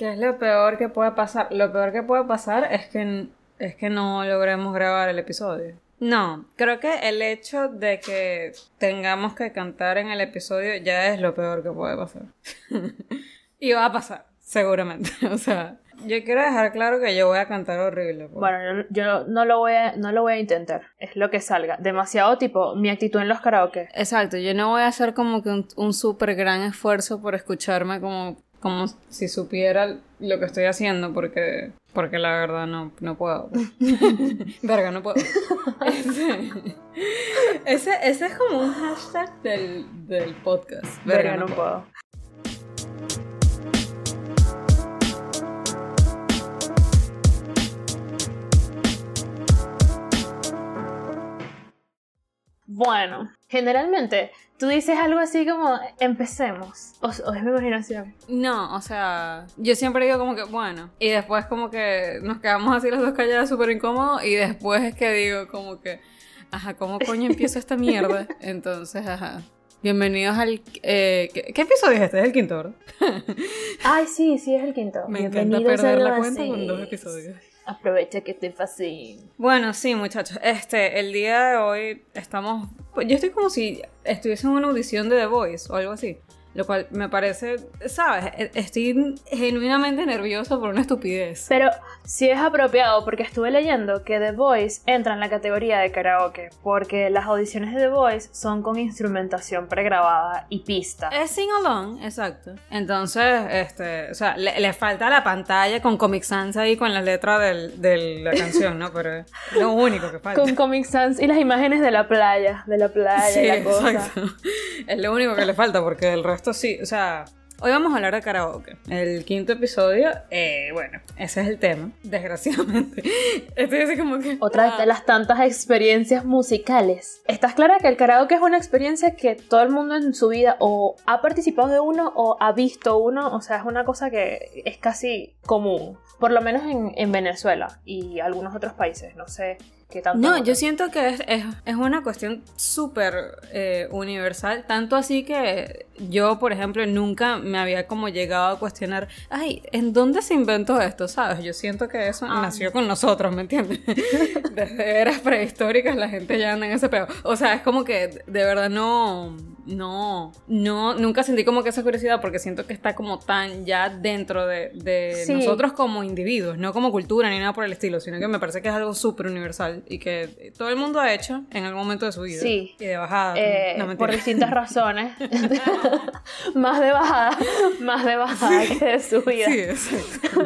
¿Qué es lo peor que puede pasar? Lo peor que puede pasar es que, es que no logremos grabar el episodio. No, creo que el hecho de que tengamos que cantar en el episodio ya es lo peor que puede pasar. y va a pasar, seguramente. o sea, yo quiero dejar claro que yo voy a cantar horrible. pues. Bueno, yo, no, lo voy a, no lo voy a intentar. Es lo que salga. Demasiado tipo mi actitud en los karaoke. Exacto, yo no voy a hacer como que un, un súper gran esfuerzo por escucharme como, como si supiera lo que estoy haciendo porque, porque la verdad no, no puedo. Verga, no puedo. Ese, ese, es como un hashtag del, del podcast. Verga, no, puedo. Bueno, generalmente tú dices algo así como empecemos. O, es mi imaginación. No, o sea, yo siempre digo como que bueno. Y después como que nos quedamos así las dos calladas súper incómodos. Y después es que digo como que, ajá, ¿cómo coño empieza esta mierda? Entonces, ajá. Bienvenidos al... Eh, ¿qué, episodio es este? Es el quinto. Ay, sí, sí, es el quinto. Me encanta perder la cuenta con dos episodios. Aprovecha que estoy fácil. Bueno, sí, muchachos. Este, el día de hoy estamos. Pues, yo estoy como si estuviese en una audición de The Voice o algo así. Lo cual me parece, ¿sabes? E, estoy genuinamente nervioso por una estupidez. Pero sí es apropiado porque estuve leyendo que The Voice entra en la categoría de karaoke porque las audiciones de The Voice son con instrumentación pregrabada y pista. Es sing along, exacto. Entonces, este, o sea, le, falta la pantalla con Comic Sans ahí con la letra de la canción, ¿no? Pero es lo único que falta. Con Comic Sans y las imágenes de la playa, de la playa y la cosa. Exacto. Es lo único que le falta porque el resto esto sí, o sea, hoy vamos a hablar de karaoke. El quinto episodio, eh, bueno, ese es el tema, desgraciadamente. Estoy así como que... Otra de ah. las tantas experiencias musicales. ¿Estás clara que el karaoke es una experiencia que todo el mundo en su vida o ha participado de uno o ha visto uno? O sea, es una cosa que es casi común. Por lo menos en, en Venezuela y algunos otros países, no sé no, yo siento que es, es, una cuestión súper eh, universal, tanto así que yo, por ejemplo, nunca me había como llegado a cuestionar, ay, ¿en dónde se inventó esto? ¿Sabes? Yo siento que eso ah. nació con nosotros, ¿me entiendes? Desde eras prehistóricas la gente ya anda en ese pedo. O sea, es como que de verdad no, no, no, nunca sentí como que esa curiosidad porque siento que está como tan ya dentro de, de nosotros como individuos, no como cultura ni nada por el estilo, sino que me parece que es algo súper universal y que todo el mundo ha hecho en algún momento de su vida. Sí. Y de bajada. Eh, por distintas razones. más de bajada, más de bajada que de su vida. Sí, exacto.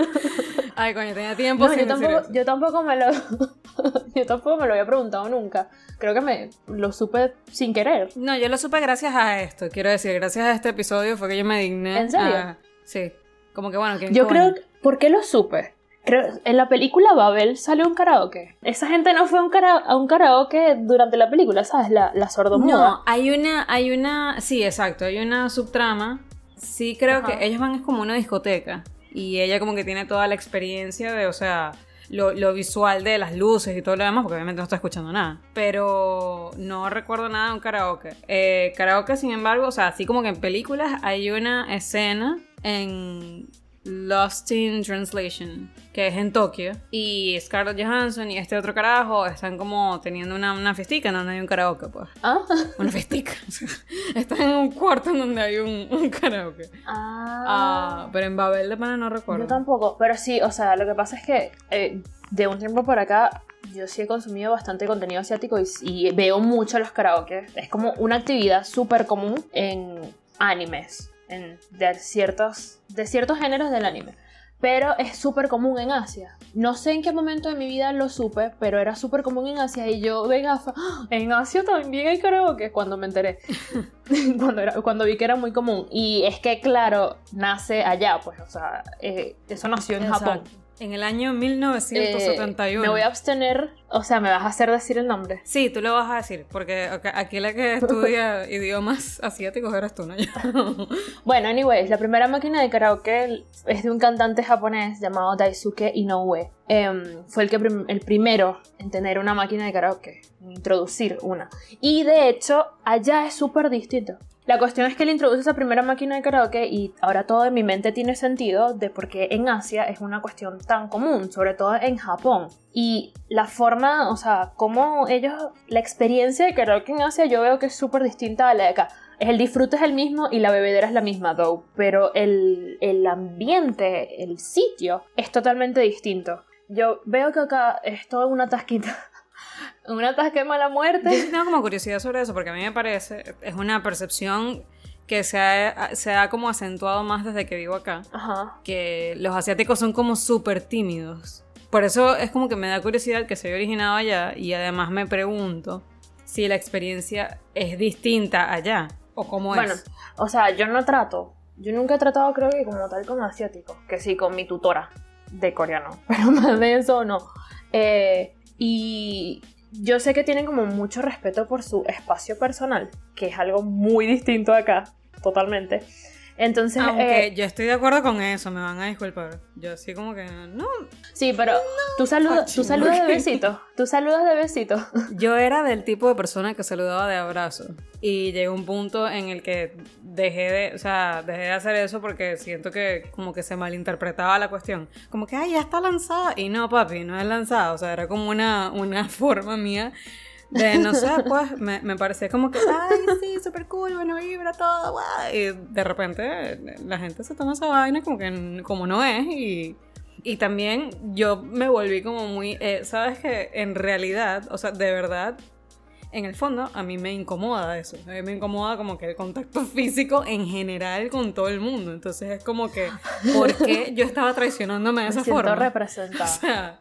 Ay, coño, tenía tiempo yo, tampoco, yo tampoco me lo yo tampoco me lo había preguntado nunca. Creo que me lo supe sin querer. No, yo lo supe gracias a esto. Quiero decir, gracias a este episodio fue que yo me digné. ¿En serio? sí. Como que bueno, que Yo creo ¿por qué lo supe? En la película Babel sale un karaoke. Esa gente no fue a un, karaoke durante la película, ¿sabes? La, la sordomuda. No, hay una, hay una, sí, exacto, hay una subtrama. Sí, creo que ellos van es como una discoteca. Y ella como que tiene toda la experiencia de, o sea, lo, visual de las luces y todo lo demás, porque obviamente no está escuchando nada. Pero no recuerdo nada de un karaoke. Eh, karaoke, sin embargo, o sea, así como que en películas hay una escena en Lost in Translation, que es en Tokio. Y Scarlett Johansson y este otro carajo están como teniendo una, una festica donde hay un karaoke, pues. Ah. Una festica. están en un cuarto en donde hay un, un karaoke. Ah. ah. Pero en Babel de Pana no recuerdo. Yo tampoco. Pero sí, o sea, lo que pasa es que eh, de un tiempo por acá yo sí he consumido bastante contenido asiático y, y veo mucho los karaoke. Es como una actividad súper común en animes de, ciertos, de ciertos géneros del anime. Pero es súper común en Asia. No sé en qué momento de mi vida lo supe, pero era súper común en Asia. Y yo de gafa, ¡Ah! en Asia también hay karaoke. Cuando me enteré, cuando, era, cuando vi que era muy común. Y es que, claro, nace allá, pues, o sea, eh, eso nació en Japón. En el año 1971. Eh, me voy a abstener, o sea, me vas a hacer decir el nombre. Sí, tú lo vas a decir, porque aquí la que estudia idiomas asiáticos eres tú, ¿no? bueno, anyways, la primera máquina de karaoke es de un cantante japonés llamado Daisuke Inoue. Em, fue el, que el primero en tener una máquina de karaoke, introducir una. Y de hecho, allá es súper distinto. La cuestión es que él introduce esa primera máquina de karaoke y ahora todo en mi mente tiene sentido de por qué en Asia es una cuestión tan común, sobre todo en Japón. Y la forma, o sea, como ellos, la experiencia de karaoke en Asia yo veo que es súper distinta a la de acá. El disfrute es el mismo y la bebedera es la misma, though, pero el, el ambiente, el sitio es totalmente distinto. Yo veo que acá es toda una tasquita una tasca de mala muerte. Yo tengo como curiosidad sobre eso, porque a mí me parece, es una percepción que se ha, se ha como acentuado más desde que vivo acá, Ajá. que los asiáticos son como súper tímidos. Por eso es como que me da curiosidad que haya originado allá y además me pregunto si la experiencia es distinta allá o cómo Bueno, es. o sea, yo no trato, yo nunca he tratado creo que como tal con asiáticos, que sí, con mi tutora de coreano, pero más de eso no. Eh, y yo sé que tienen como mucho respeto por su espacio personal, que es algo muy distinto acá, totalmente. Entonces, Aunque eh, yo estoy de acuerdo con eso, me van a disculpar. Yo así como que no. sí, pero tú saludas, tú saludas de besito, tú saludas de besito. Yo era del tipo de persona que saludaba de abrazo. Y llegó un punto en el que dejé de, o sea, dejé de hacer eso porque siento que como que se malinterpretaba la cuestión. Como que, ay, ya está lanzada. Y no, papi, no es lanzada. O sea, era como una, una forma mía de, no sé, pues, me, me parecía como que, ay, sí, súper cool, bueno, vibra todo, guay. Y de repente la gente se toma esa vaina como que como no es y... Y también yo me volví como muy, eh, sabes que en realidad, o sea, de verdad, en el fondo a mí me incomoda eso. A mí me incomoda como que el contacto físico en general con todo el mundo. Entonces es como que, ¿por qué yo estaba traicionándome de Me esa siento forma? representada. O sea,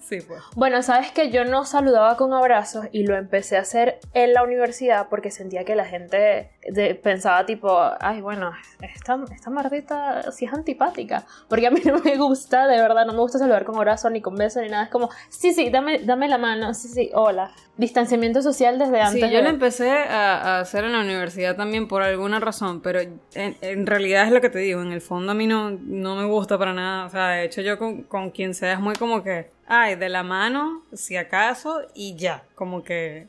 sí, pues. Bueno, sabes que yo no saludaba con abrazos y lo empecé a hacer en la universidad porque sentía que la gente de- pensaba tipo, ay, bueno, esta, esta mardita sí es antipática. Porque a mí no me gusta, de verdad, no me gusta saludar con abrazo ni con beso ni nada. Es como, sí, sí, dame, dame la mano, sí, sí, hola. Distanciamiento social desde antes. Sí, yo de- lo empecé a, a hacer en la universidad también por alguna razón, pero en, en realidad es lo que te digo, en el fondo a mí no, no me gusta para nada, o sea, de hecho yo con, con quien sea es muy como que, ay, de la mano, si acaso, y ya, como que,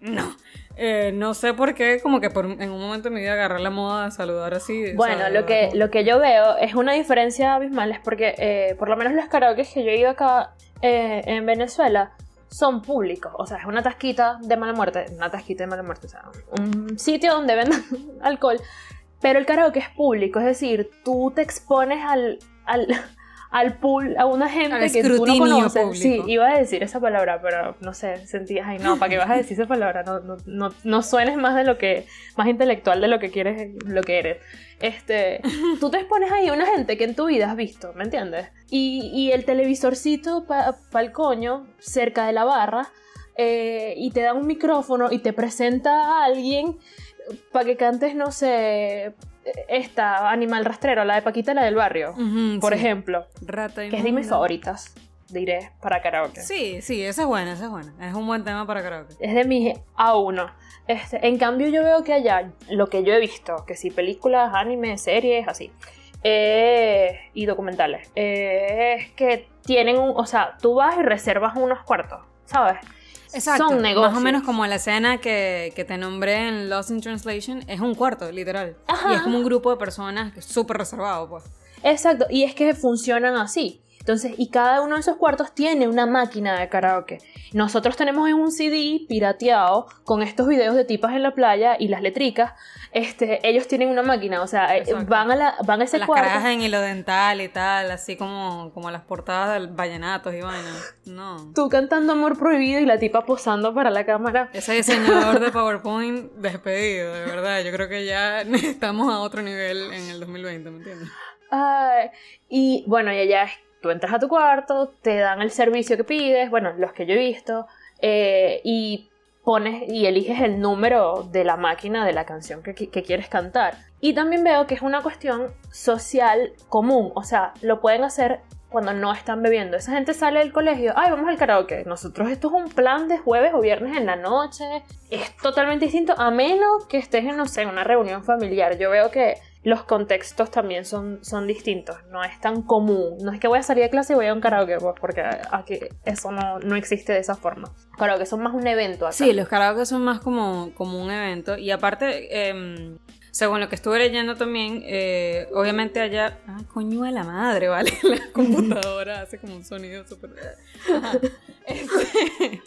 no. Eh, no sé por qué, como que por, en un momento de mi vida agarré la moda de saludar así. Bueno, lo que, lo que yo veo es una diferencia abismal, es porque eh, por lo menos los karaoke que yo he ido acá eh, en Venezuela son públicos, o sea, es una tasquita de mala muerte, una tasquita de mala muerte, o sea, un sitio donde vendan alcohol, pero el karaoke es público, es decir, tú te expones al, al, al pool, a una gente que tú no conoces. público. Sí, iba a decir esa palabra, pero no sé, sentí, ay no, ¿para qué vas a decir esa palabra? No, no, no, no suenes más de lo que, más intelectual de lo que quieres, lo que eres. Este, tú te expones ahí a una gente que en tu vida has visto, ¿me entiendes? Y, y el televisorcito para el coño, cerca de la barra, eh, y te da un micrófono y te presenta a alguien para que cantes, no sé, esta Animal Rastrero, la de Paquita, la del barrio, por sí. ejemplo, Rata que es de mis favoritas, diré, para karaoke. Sí, sí, esa es buena, esa es buena. Es un buen tema para karaoke. Es de mis A1. Este, en cambio, yo veo que allá, lo que yo he visto, que si películas, anime, series, así, eh, y documentales, eh, es que tienen un. O sea, tú vas y reservas unos cuartos, ¿sabes? Exacto. Son negocios. Más o menos como la escena que, que te nombré en Lost in Translation, es un cuarto, literal. Ajá. Y es como un grupo de personas súper reservado, pues. Exacto, y es que funcionan así. Entonces, y cada uno de esos cuartos tiene una máquina de karaoke. Nosotros tenemos en un CD pirateado con estos videos de tipas en la playa y las letricas. Este, ellos tienen una máquina, o sea, eh, Exacto. van a, la, van a ese Las cuarto. carajas en hilo dental y tal, así como, como las portadas del vallenatos y vaina. No. Tú cantando Amor Prohibido y la tipa posando para la cámara. Ese diseñador de PowerPoint despedido, de verdad. Yo creo que ya estamos a otro nivel en el 2020, ¿me entiendes? Ay, y bueno, y allá es- tú entras a tu cuarto, te dan el servicio que pides, bueno, los que yo he visto, eh, y pones y eliges el número de la máquina de la canción que, que quieres cantar. Y también veo que es una cuestión social común, o sea, lo pueden hacer cuando no están bebiendo. Esa gente sale del colegio, ay, vamos al karaoke. Nosotros esto es un plan de jueves o viernes en la noche. Es totalmente distinto, a menos que estés en, no sé, una reunión familiar. Yo veo que los contextos también son, son distintos. No es tan común. No es que voy a salir de clase y voy a un karaoke, pues, porque aquí eso no, no existe de esa forma. Karaoke son más un evento acá. Sí, los karaoke son más como, como un evento. Y aparte, em, según lo que estuve leyendo también, eh, obviamente allá. Ah, coño de la madre, ¿vale? La computadora hace como un sonido súper. Este,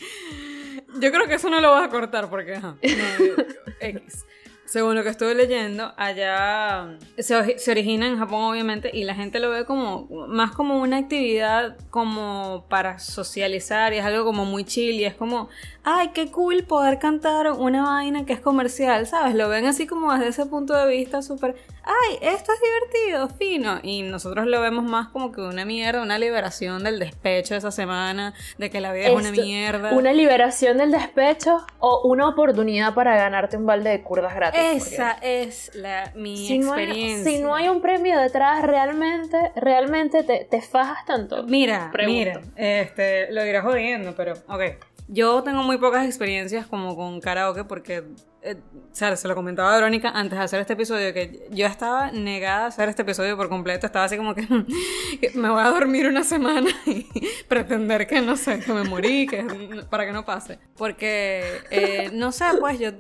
yo creo que eso no lo vas a cortar porque. Ajá, no, X. Según lo que estuve leyendo, allá se, se, origina en Japón obviamente y la gente lo ve como más como una actividad como para socializar y es algo como muy chill y es como, ay, qué cool poder cantar una vaina que es comercial, ¿sabes? Lo ven así como desde ese punto de vista súper, ay, esto es divertido, fino. Y nosotros lo vemos más como que una mierda, una liberación del despecho de esa semana, de que la vida es una mierda. Una liberación del despecho o una oportunidad para ganarte un balde de curdas gratis. Esa es la, mi si experiencia. No hay, si no hay un premio detrás, realmente, realmente te, te fajas tanto. Mira, Pregunto. mira, este, lo irás jodiendo, pero, ok. Yo tengo muy pocas experiencias como con karaoke porque, eh, se lo comentaba a Verónica antes de hacer este episodio, que yo estaba negada a hacer este episodio por completo, estaba así como que me voy a dormir una semana y pretender que no sé, que me morí, que para que no pase. Porque, eh, no sé, pues yo,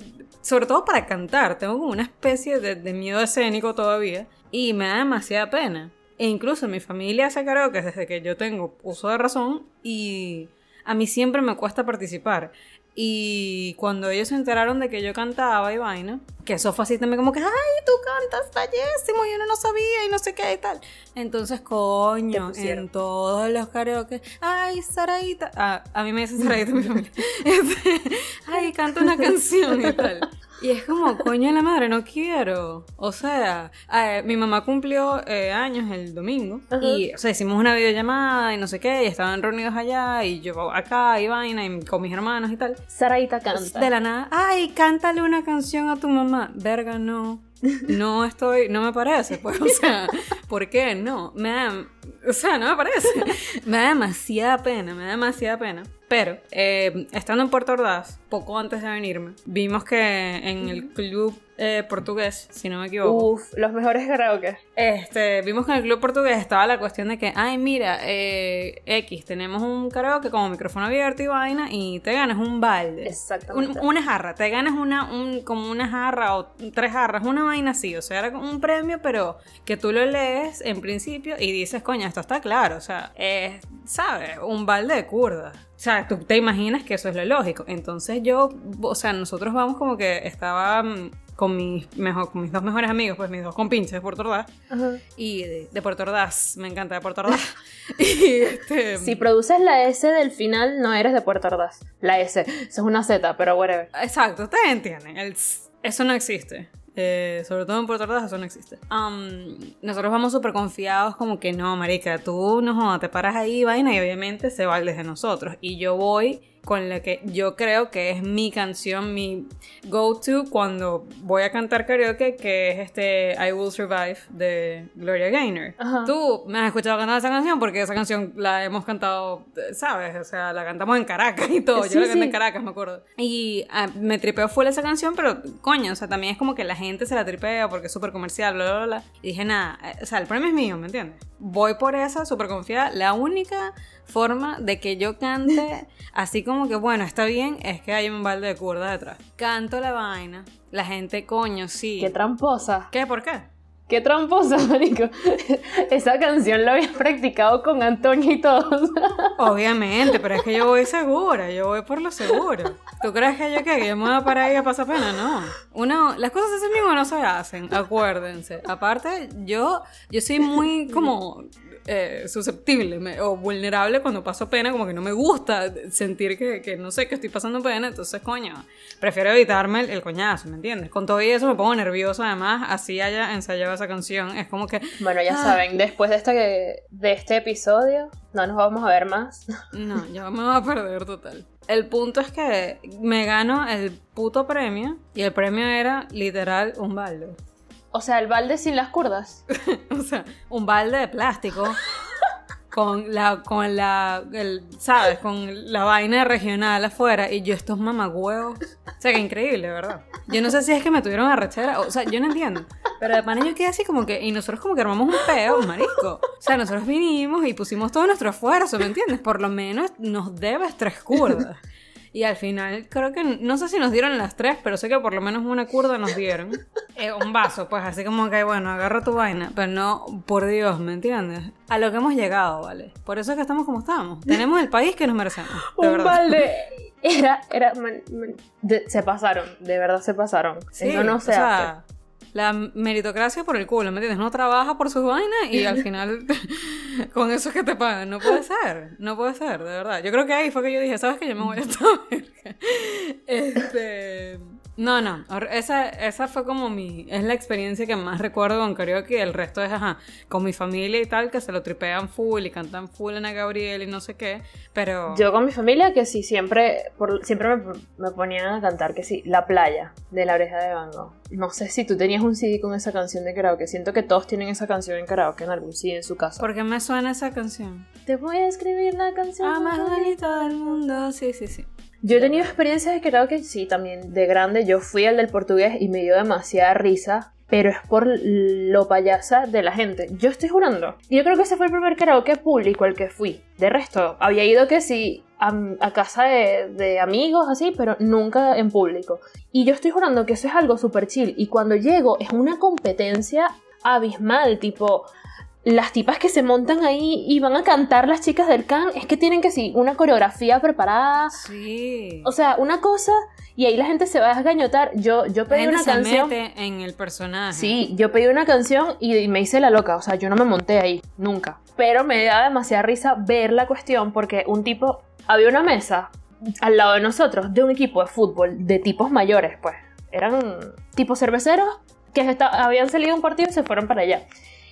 sobre todo para cantar, tengo como una especie de, de miedo escénico todavía y me da demasiada pena. E incluso mi familia hace karaoke desde que yo tengo uso de razón y a mí siempre me cuesta participar. Y cuando ellos se enteraron de que yo cantaba y vaina, que eso fue así también como que, ay, tú cantas bellísimo, y uno no sabía y no sé qué y tal. Entonces, coño, en todos los karaoke, ay, Saraita, ah, a mí me dice Saraita mi familia, ay, canta una canción y tal. Y es como, coño de la madre, no quiero. O sea, eh, mi mamá cumplió eh, años el domingo. Uh -huh. Y, o sea, hicimos una videollamada y no sé qué. Y estaban reunidos allá. Y yo acá y vaina. Y con mis hermanos y tal. Saraita canta. De la nada. Ay, cántale una canción a tu mamá. Verga, no. No estoy, no me parece, pues, o sea, ¿por qué? No, me da, o sea, no me parece. Me da demasiada pena, me da demasiada pena. Pero, eh, estando en Puerto Ordaz, poco antes de venirme, vimos que en el club eh, portugués, si no me equivoco. Uf, los mejores karaoke. Este, vimos que en el club portugués estaba la cuestión de que, ay, mira, eh, X, tenemos un karaoke como micrófono abierto y vaina y te ganas un balde. Exactamente. Un, una jarra, te ganas una, un, como una jarra o tres jarras, una vaina así. O sea, era un premio, pero que tú lo lees en principio y dices, coño, esto está claro. O sea, es, ¿sabes? Un balde de curdas. O sea, tú te imaginas que eso es lo lógico. Entonces yo, o sea, nosotros vamos como que estaba con mis, mejor, con mis dos mejores amigos, pues mis dos compinches de Puerto Ordaz. -huh. Y de, de, Puerto Ordaz, me encanta de Puerto Ordaz. y este, si produces la S del final, no eres de Puerto Ordaz. La S, eso es una Z, pero whatever. Exacto, ustedes entienden. El, eso no existe. Eh, sobre todo en Puerto Ordaz eso no existe. Um, nosotros vamos súper confiados como que no, marica, tú no te paras ahí, vaina, y obviamente se va desde nosotros. Y yo voy con la que yo creo que es mi canción, mi go-to cuando voy a cantar karaoke, que es este I Will Survive de Gloria Gaynor. Ajá. Tú me has escuchado cantar esa canción porque esa canción la hemos cantado, ¿sabes? O sea, la cantamos en Caracas y todo. Sí, yo la canté sí. en Caracas, me acuerdo. Y ah, me tripeo full esa canción, pero coño, o sea, también es como que la gente se la tripea porque es súper comercial, bla, bla, bla. Y dije, nada, eh, o sea, el premio es mío, ¿me entiendes? Voy por esa, súper confiada. La única forma de que yo cante así como que, bueno, está bien, es que hay un balde de curda detrás. Canto la vaina, la gente, coño, sí. Qué tramposa. ¿Qué? ¿Por qué? Qué tramposa, marico. Esa canción la habías practicado con Antonio y todos. Obviamente, pero es que yo voy segura, yo voy por lo seguro. ¿Tú crees que yo qué? Que yo me voy a parar ahí a pasar pena? No. Uno, las cosas así mismo no se hacen, acuérdense. Aparte, yo, yo soy muy como eh, susceptible me, o vulnerable cuando paso pena, como que no me gusta sentir que, que, no sé, que estoy pasando pena, entonces, coño, prefiero evitarme el, el, coñazo, ¿me entiendes? Con todo y eso me pongo nervioso, además, así haya ensayado esa canción, es como que... Bueno, ya ah, saben, después de este, de este episodio, no nos vamos a ver más. No, yo me voy a perder total. El punto es que me gano el puto premio y el premio era literal un balde. O sea, el balde sin las curdas. o sea, un balde de plástico con la, con la, el, ¿sabes? Con la vaina regional afuera y yo estos mamagüeos. O sea, que increíble, ¿verdad? Yo no sé si es que me tuvieron arrechera, o sea, yo no entiendo. Pero de pana yo quedé así como que, y nosotros como que armamos un peo, marisco. O sea, nosotros vinimos y pusimos todo nuestro esfuerzo, ¿me entiendes? Por lo menos nos debes tres curdas. Y al final, creo que, no sé si nos dieron las tres, pero sé que por lo menos una curda nos dieron. Eh, un vaso, pues así como que, bueno, agarra tu vaina. Pero no, por Dios, ¿me entiendes? A lo que hemos llegado, ¿vale? Por eso es que estamos como estamos. Tenemos el país que nos merecemos. De un verdad. balde. Era, era, man- man- de- se pasaron, de verdad se pasaron. Sí, Eso no se o hace. sea, la meritocracia por el culo, ¿me entiendes? No trabaja por sus vainas y al final con eso es que te pagan. No puede ser, no puede ser, de verdad. Yo creo que ahí fue que yo dije, ¿sabes qué? Yo me voy a esta verga. Este... No, no, esa, esa fue como mi, es la experiencia que más recuerdo con karaoke, el resto es, ajá, con mi familia y tal, que se lo tripean full y cantan full Ana Gabriel y no sé qué, pero... Yo con mi familia que sí, siempre, por- siempre me, me ponían a cantar que sí, La playa de la oreja de Van Gogh. No sé si tú tenías un CD con esa canción de karaoke. Siento que todos tienen esa canción en karaoke en algún CD en su casa. ¿Por qué me suena esa canción? Te voy a escribir la canción. Ah, más bonita del mundo, sí, sí, sí. Yo he tenido experiencias de karaoke, sí, también de grande. Yo fui al del portugués y me dio demasiada risa, pero es por lo payasa de la gente. Yo estoy jurando. Yo creo que ese fue el primer karaoke público al que fui. De resto, había ido que sí a, a casa de, de amigos, así, pero nunca en público. Y yo estoy jurando que eso es algo súper chill. Y cuando llego es una competencia abismal, tipo las tipas que se montan ahí y van a cantar las chicas del can, es que tienen que sí, una coreografía preparada. Sí. O sea, una cosa, y ahí la gente se va a desgañotar. Yo, yo la pedí gente una se canción. mete en el personaje. Sí, yo pedí una canción y, y me hice la loca. O sea, yo no me monté ahí, nunca. Pero me da demasiada risa ver la cuestión porque un tipo. Había una mesa al lado de nosotros de un equipo de fútbol de tipos mayores, pues. Eran tipos cerveceros que habían salido un partido y se fueron para allá.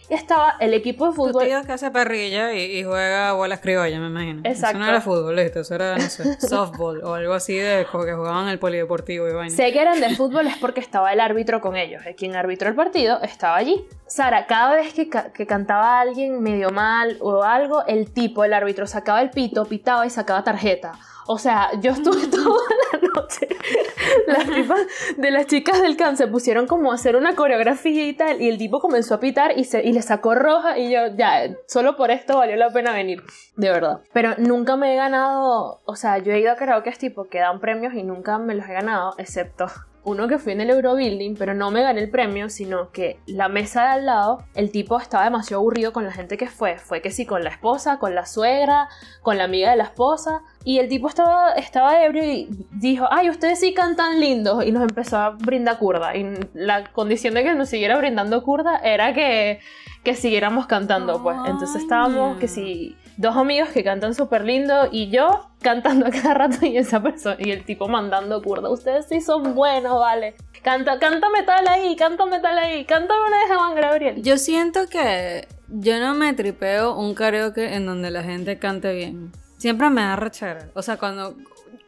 Estaba el equipo de Tu fútbol. tío que hace perrilla y, y juega bolas criollas, me imagino. Exacto. Eso no era fútbol, esto, eso era, no sé, softball o algo así de como que jugaban el polideportivo y vaina. Sé que eran de fútbol es porque estaba el árbitro con ellos. El quien arbitró el partido estaba allí. Sara, cada vez que, ca- que cantaba alguien medio mal o algo, el tipo, el árbitro, sacaba el pito, pitaba y sacaba tarjeta. O sea, yo estuve toda la noche. Las tipas de las chicas del can se pusieron como a hacer una coreografía y tal. Y el tipo comenzó a pitar y, se, y le sacó roja. Y yo, ya, solo por esto valió la pena venir. De verdad. Pero nunca me he ganado. O sea, yo he ido a karaoke tipo que dan premios y nunca me los he ganado, excepto uno que fui en el Eurobuilding, pero no me gané el premio, sino que la mesa de al lado, el tipo estaba demasiado aburrido con la gente que fue. Fue que sí, con la esposa, con la suegra, con la amiga de la esposa. Y el tipo estaba, estaba ebrio y dijo, ay, ustedes sí cantan lindos. Y nos empezó a brindar curda. Y la condición de que nos siguiera brindando curda era que, que siguiéramos cantando, pues. Entonces estábamos que sí, dos amigos que cantan súper lindo y yo cantando a cada rato y esa persona y el tipo mandando curda. Ustedes sí son buenos, vale. Canta, cántame tal ahí, cántame tal ahí, cántame una de Juan Gabriel. Yo siento que yo no me tripeo un karaoke en donde la gente cante bien. Siempre me da rechera. O sea, cuando.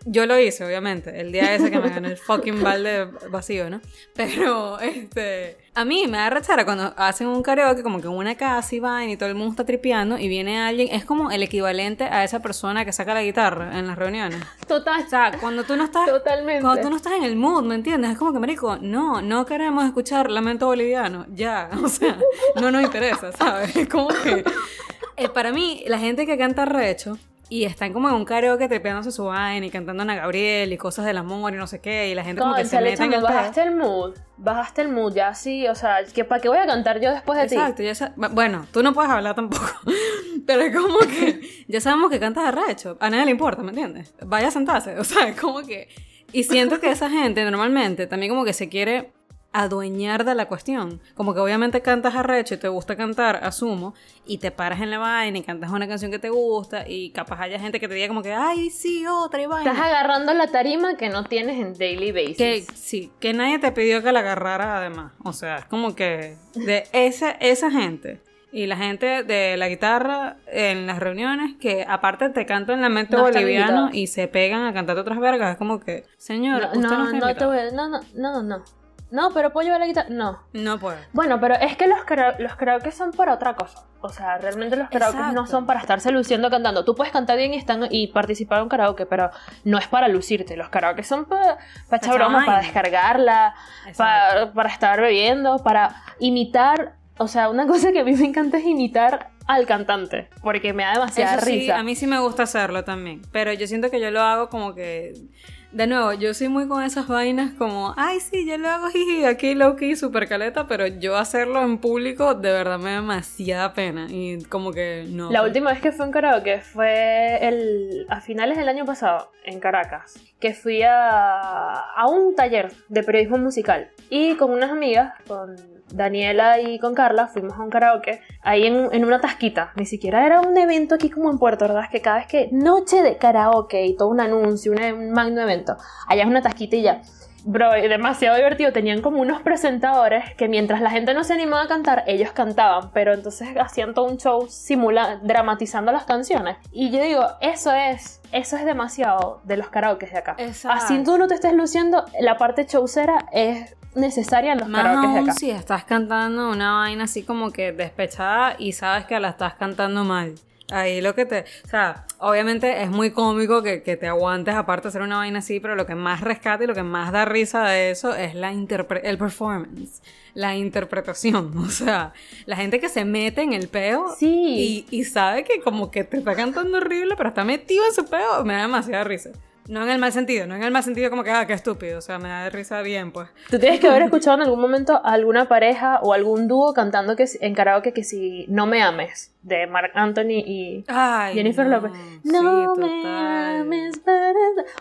Yo lo hice, obviamente, el día ese que me gané el fucking balde vacío, ¿no? Pero, este. A mí me da rechera cuando hacen un karaoke como que una casa y van y todo el mundo está tripeando y viene alguien. Es como el equivalente a esa persona que saca la guitarra en las reuniones. Total, O sea, cuando tú no estás. totalmente. Cuando tú no estás en el mood, ¿me entiendes? Es como que, marico, no, no queremos escuchar Lamento Boliviano, ya, o sea, no nos interesa, ¿sabes? Es como que, eh, para mí, la gente que canta recho y están como en un karaoke trepeándose su vaina y cantando Ana Gabriel y cosas del amor y no sé qué, y la gente como que se mete en el bajaste el mood, bajaste el mood, ya sí, o sea, ¿que, ¿para qué voy a cantar yo después de ti? Exacto, ya bueno, tú no puedes hablar tampoco, pero es como que ya sabemos que cantas arrecho, a nadie le importa, ¿me entiendes? Vaya a sentarse, o sea, es como que... Y siento que esa gente normalmente también como que se quiere adueñar de la cuestión. Como que obviamente cantas arrecho y te gusta cantar, asumo, y te paras en la vaina y cantas una canción que te gusta y capaz haya gente que te diga como que, ay, sí, otra y vaina. Estás agarrando la tarima que no tienes en daily basis. Que sí, que nadie te pidió que la agarrara además. O sea, es como que de esa, esa gente y la gente de la guitarra en las reuniones que aparte te cantan lamento No boliviano y se pegan a cantar otras vergas. Es como que, señor, no, usted no, no, está no te invitado. voy a- no, no, no, no. No, pero puedo llevar la guitarra. No. No puede. Bueno, pero es que los, kara- los karaoke son para otra cosa. O sea, realmente los karaoke no son para esestarse luciendo cantando. Tú puedes cantar bien y, están, y participar en un karaoke, pero no es para lucirte. Los karaoke son para echar echar broma, para descargarla, para, para estar bebiendo, para imitar. O sea, una cosa que a mí me encanta es imitar al cantante, porque me da demasiada Eso sí, risa. a mí sí me gusta hacerlo también. Pero yo siento que yo lo hago como que. De nuevo, yo soy muy con esas vainas como, ay, sí, yo lo hago jiji, aquí low-key, super caleta, pero yo hacerlo en público de verdad me da demasiada pena. Y como que no. La última vez que fui en karaoke fue el, a finales del año pasado, en Caracas, que fui a, a un taller de periodismo musical. Y con unas amigas, con Daniela y con Carla, fuimos a un karaoke ahí en, en una tasquita. Ni siquiera era un evento aquí como en Puerto. Es que cada vez que noche de karaoke y todo un anuncio, un, un magno evento, allá es una tasquita y ya. Bro, demasiado divertido. Tenían como unos presentadores que mientras la gente no se animaba a cantar, ellos cantaban, pero entonces hacían todo un show simula dramatizando las canciones. Y yo digo, eso es, eso es demasiado de los karaokes de acá. Exacto. Así tú no te estés luciendo, la parte showcera es necesaria en los Más de acá. si estás cantando una vaina así como que despechada y sabes que la estás cantando mal. Ahí lo que te... O sea, obviamente es muy cómico que, que te aguantes aparte de hacer una vaina así, pero lo que más rescata y lo que más da risa de eso es la interpre- el performance, la interpretación. O sea, la gente que se mete en el peo Sí. y, y sabe que como que te está cantando horrible, pero está metido en su peo, me da demasiada risa. No en el mal sentido, no en el mal sentido como que, ah, qué estúpido, o sea, me da risa bien, pues. Tú tienes que haber escuchado en algún momento a alguna pareja o algún dúo cantando que en karaoke que si No me ames, de Marc Anthony y Ay, Jennifer no, López. sí, No me ames para...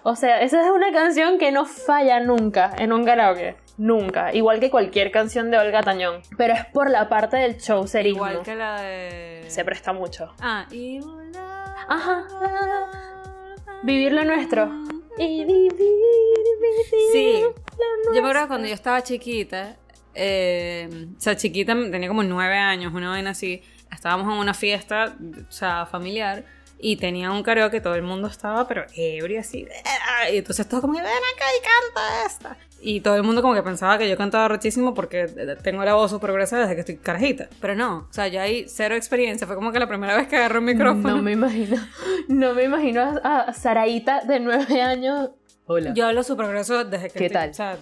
O sea, esa es una canción que no falla nunca en un karaoke. Nunca. Igual que cualquier canción de Olga Tañón. Pero es por la parte del show serismo. Igual que la de. Se presta mucho. Ah, y. Ajá. Vivir lo nuestro. Y vivir, vivir Sí. lo Yo me acuerdo cuando yo estaba chiquita. eh, o sea, chiquita, tenía como nueve años, una vaina así. Estábamos en una fiesta, o sea, familiar. Y tenía un karaoke, todo el mundo estaba, pero ebrio así. Y entonces todos como ven acá y canta esta. Y todo el mundo como que pensaba que yo cantaba rochísimo porque tengo la voz súper gruesa desde que estoy carajita. Pero no, o sea, yo ahí cero experiencia. Fue como que la primera vez que agarré un micrófono. No me imagino. No me imagino a, a Saraíta de nueve años. Hola. Yo hablo súper grueso desde que ¿Qué estoy- tal? O sea,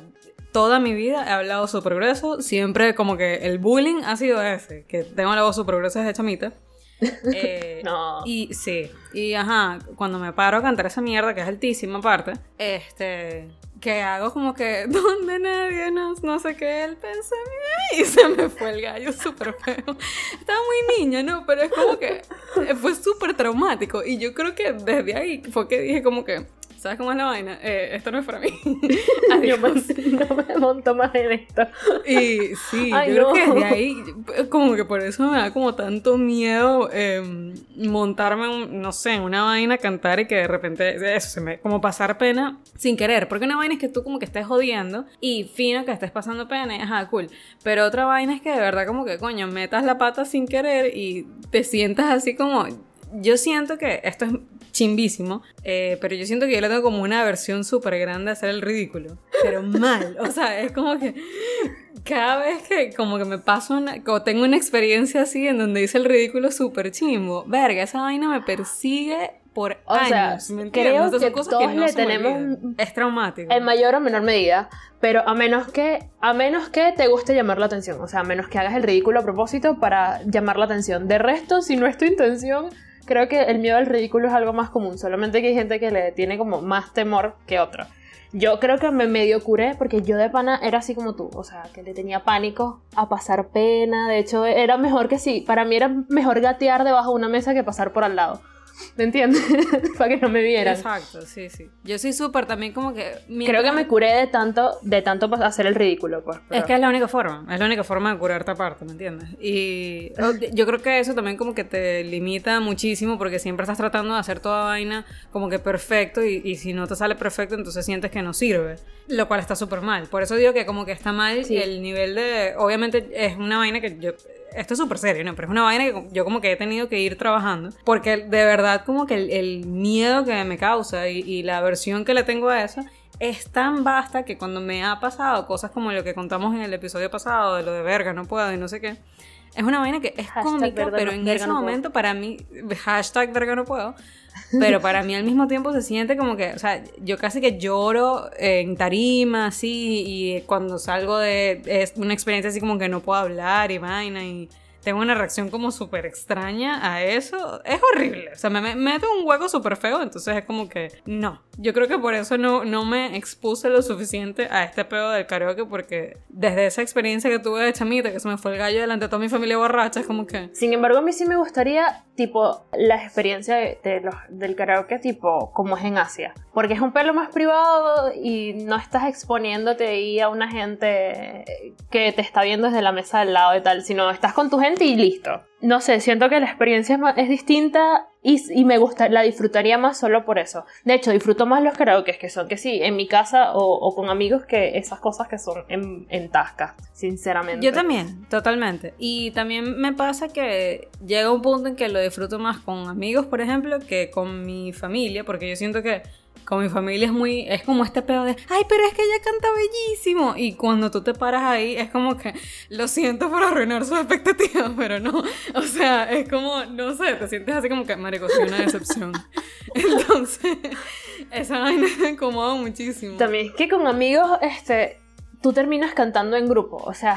toda mi vida he hablado súper grueso. Siempre como que el bullying ha sido ese, que tengo la voz súper gruesa desde chamita. Eh, No. Y sí, y ajá, cuando me paro a cantar esa mierda, que es altísima aparte, este, que hago como que, donde nadie nos, no sé qué, él pensa en mí", y se me fue el gallo súper feo. Estaba muy niña, ¿no? Pero es como que fue súper traumático, y yo creo que desde ahí fue que dije como que, ¿sabes cómo es la vaina? Eh, esto no es para mí. Yo no me monto más en esto. Y sí, Ay, yo creo no. que desde ahí, como que por eso me da como tanto miedo eh, montarme, un- no sé, en una vaina, cantar y que de repente, eso, se me, como pasar pena sin querer. Porque una vaina es que tú como que estés jodiendo y fino que estés pasando pena y ajá, cool. Pero otra vaina es que de verdad como que, coño, metas la pata sin querer y te sientas así como... Yo siento que esto es chimbísimo, eh, pero yo siento que yo le tengo como una versión súper grande a hacer el ridículo. Pero mal, o sea, es como que cada vez que como que me paso una, o tengo una experiencia así en donde hice el ridículo súper chimbo, verga, esa vaina me persigue por O sea, años. ¿me entiendes? creo sea, son que todos no le tenemos olvidan. Es traumático. En mayor o menor medida, pero a menos que a menos que te guste llamar la atención, o sea, a menos que hagas el ridículo a propósito para llamar la atención. De resto, si no es tu intención, creo que el miedo al ridículo es algo más común, solamente que hay gente que le tiene como más temor que otra. Yo creo que me medio curé porque yo de pana era así como tú, o sea, que le tenía pánico a pasar pena, de hecho era mejor que sí, para mí era mejor gatear debajo de una mesa que pasar por al lado. ¿Me entiendes? para que no me vieran. Exacto, sí, sí. Yo soy súper también como que... Creo que me curé de tanto, de tanto hacer el ridículo, pues. pero- Es que es la única forma, es la única forma de curarte aparte, ¿me entiendes? Y o- yo creo que eso también como que te limita muchísimo porque siempre estás tratando de hacer toda vaina como que perfecto y, y si no te sale perfecto entonces sientes que no sirve, lo cual está súper mal. Por eso digo que como que está mal Sí. el nivel de... Obviamente es una vaina que yo... Esto es súper serio, ¿no? Pero es una vaina que yo como que he tenido que ir trabajando porque de verdad como que el, miedo que me causa y, y la aversión que le tengo a eso es tan vasta que cuando me ha pasado cosas como lo que contamos en el episodio pasado de lo de verga, no puedo y no sé qué, es una vaina que es Hashtag cómica, pero no- en ese no puedo. momento para mí, hashtag verga no puedo, pero para mí al mismo tiempo se siente como que, o sea, yo casi que lloro en tarima, así, y cuando salgo de es una experiencia así como que no puedo hablar y vaina, y tengo una reacción como súper extraña a eso. Es horrible. O sea, me, me meto un hueco súper feo, entonces es como que no. Yo creo que por eso no, no me expuse lo suficiente a este pedo del karaoke, porque desde esa experiencia que tuve de chamita, que se me fue el gallo delante de toda mi familia borracha, es como que... Sin embargo, a mí sí me gustaría, tipo, la experiencia de, los, del karaoke, tipo, como es en Asia. Porque es un pelo más privado y no estás exponiéndote ahí a una gente que te está viendo desde la mesa del lado y tal, sino estás con tu gente y listo. No sé, siento que la experiencia es, distinta y, me gusta, la disfrutaría más solo por eso. De hecho, disfruto más los karaoke que son que sí, en mi casa o, con amigos que esas cosas que son en, en tasca, sinceramente. Yo también, totalmente. Y también me pasa que llega un punto en que lo disfruto más con amigos, por ejemplo, que con mi familia, porque yo siento que con mi familia es muy, es como este pedo de, ay, pero es que ella canta bellísimo. Y cuando tú te paras ahí, es como que, lo siento por arruinar sus expectativas, pero no. O sea, es como, no sé, te sientes así como que, marico, soy una decepción. Entonces, esa vaina me incomoda muchísimo. También es que con amigos, este, tú terminas cantando en grupo, o sea...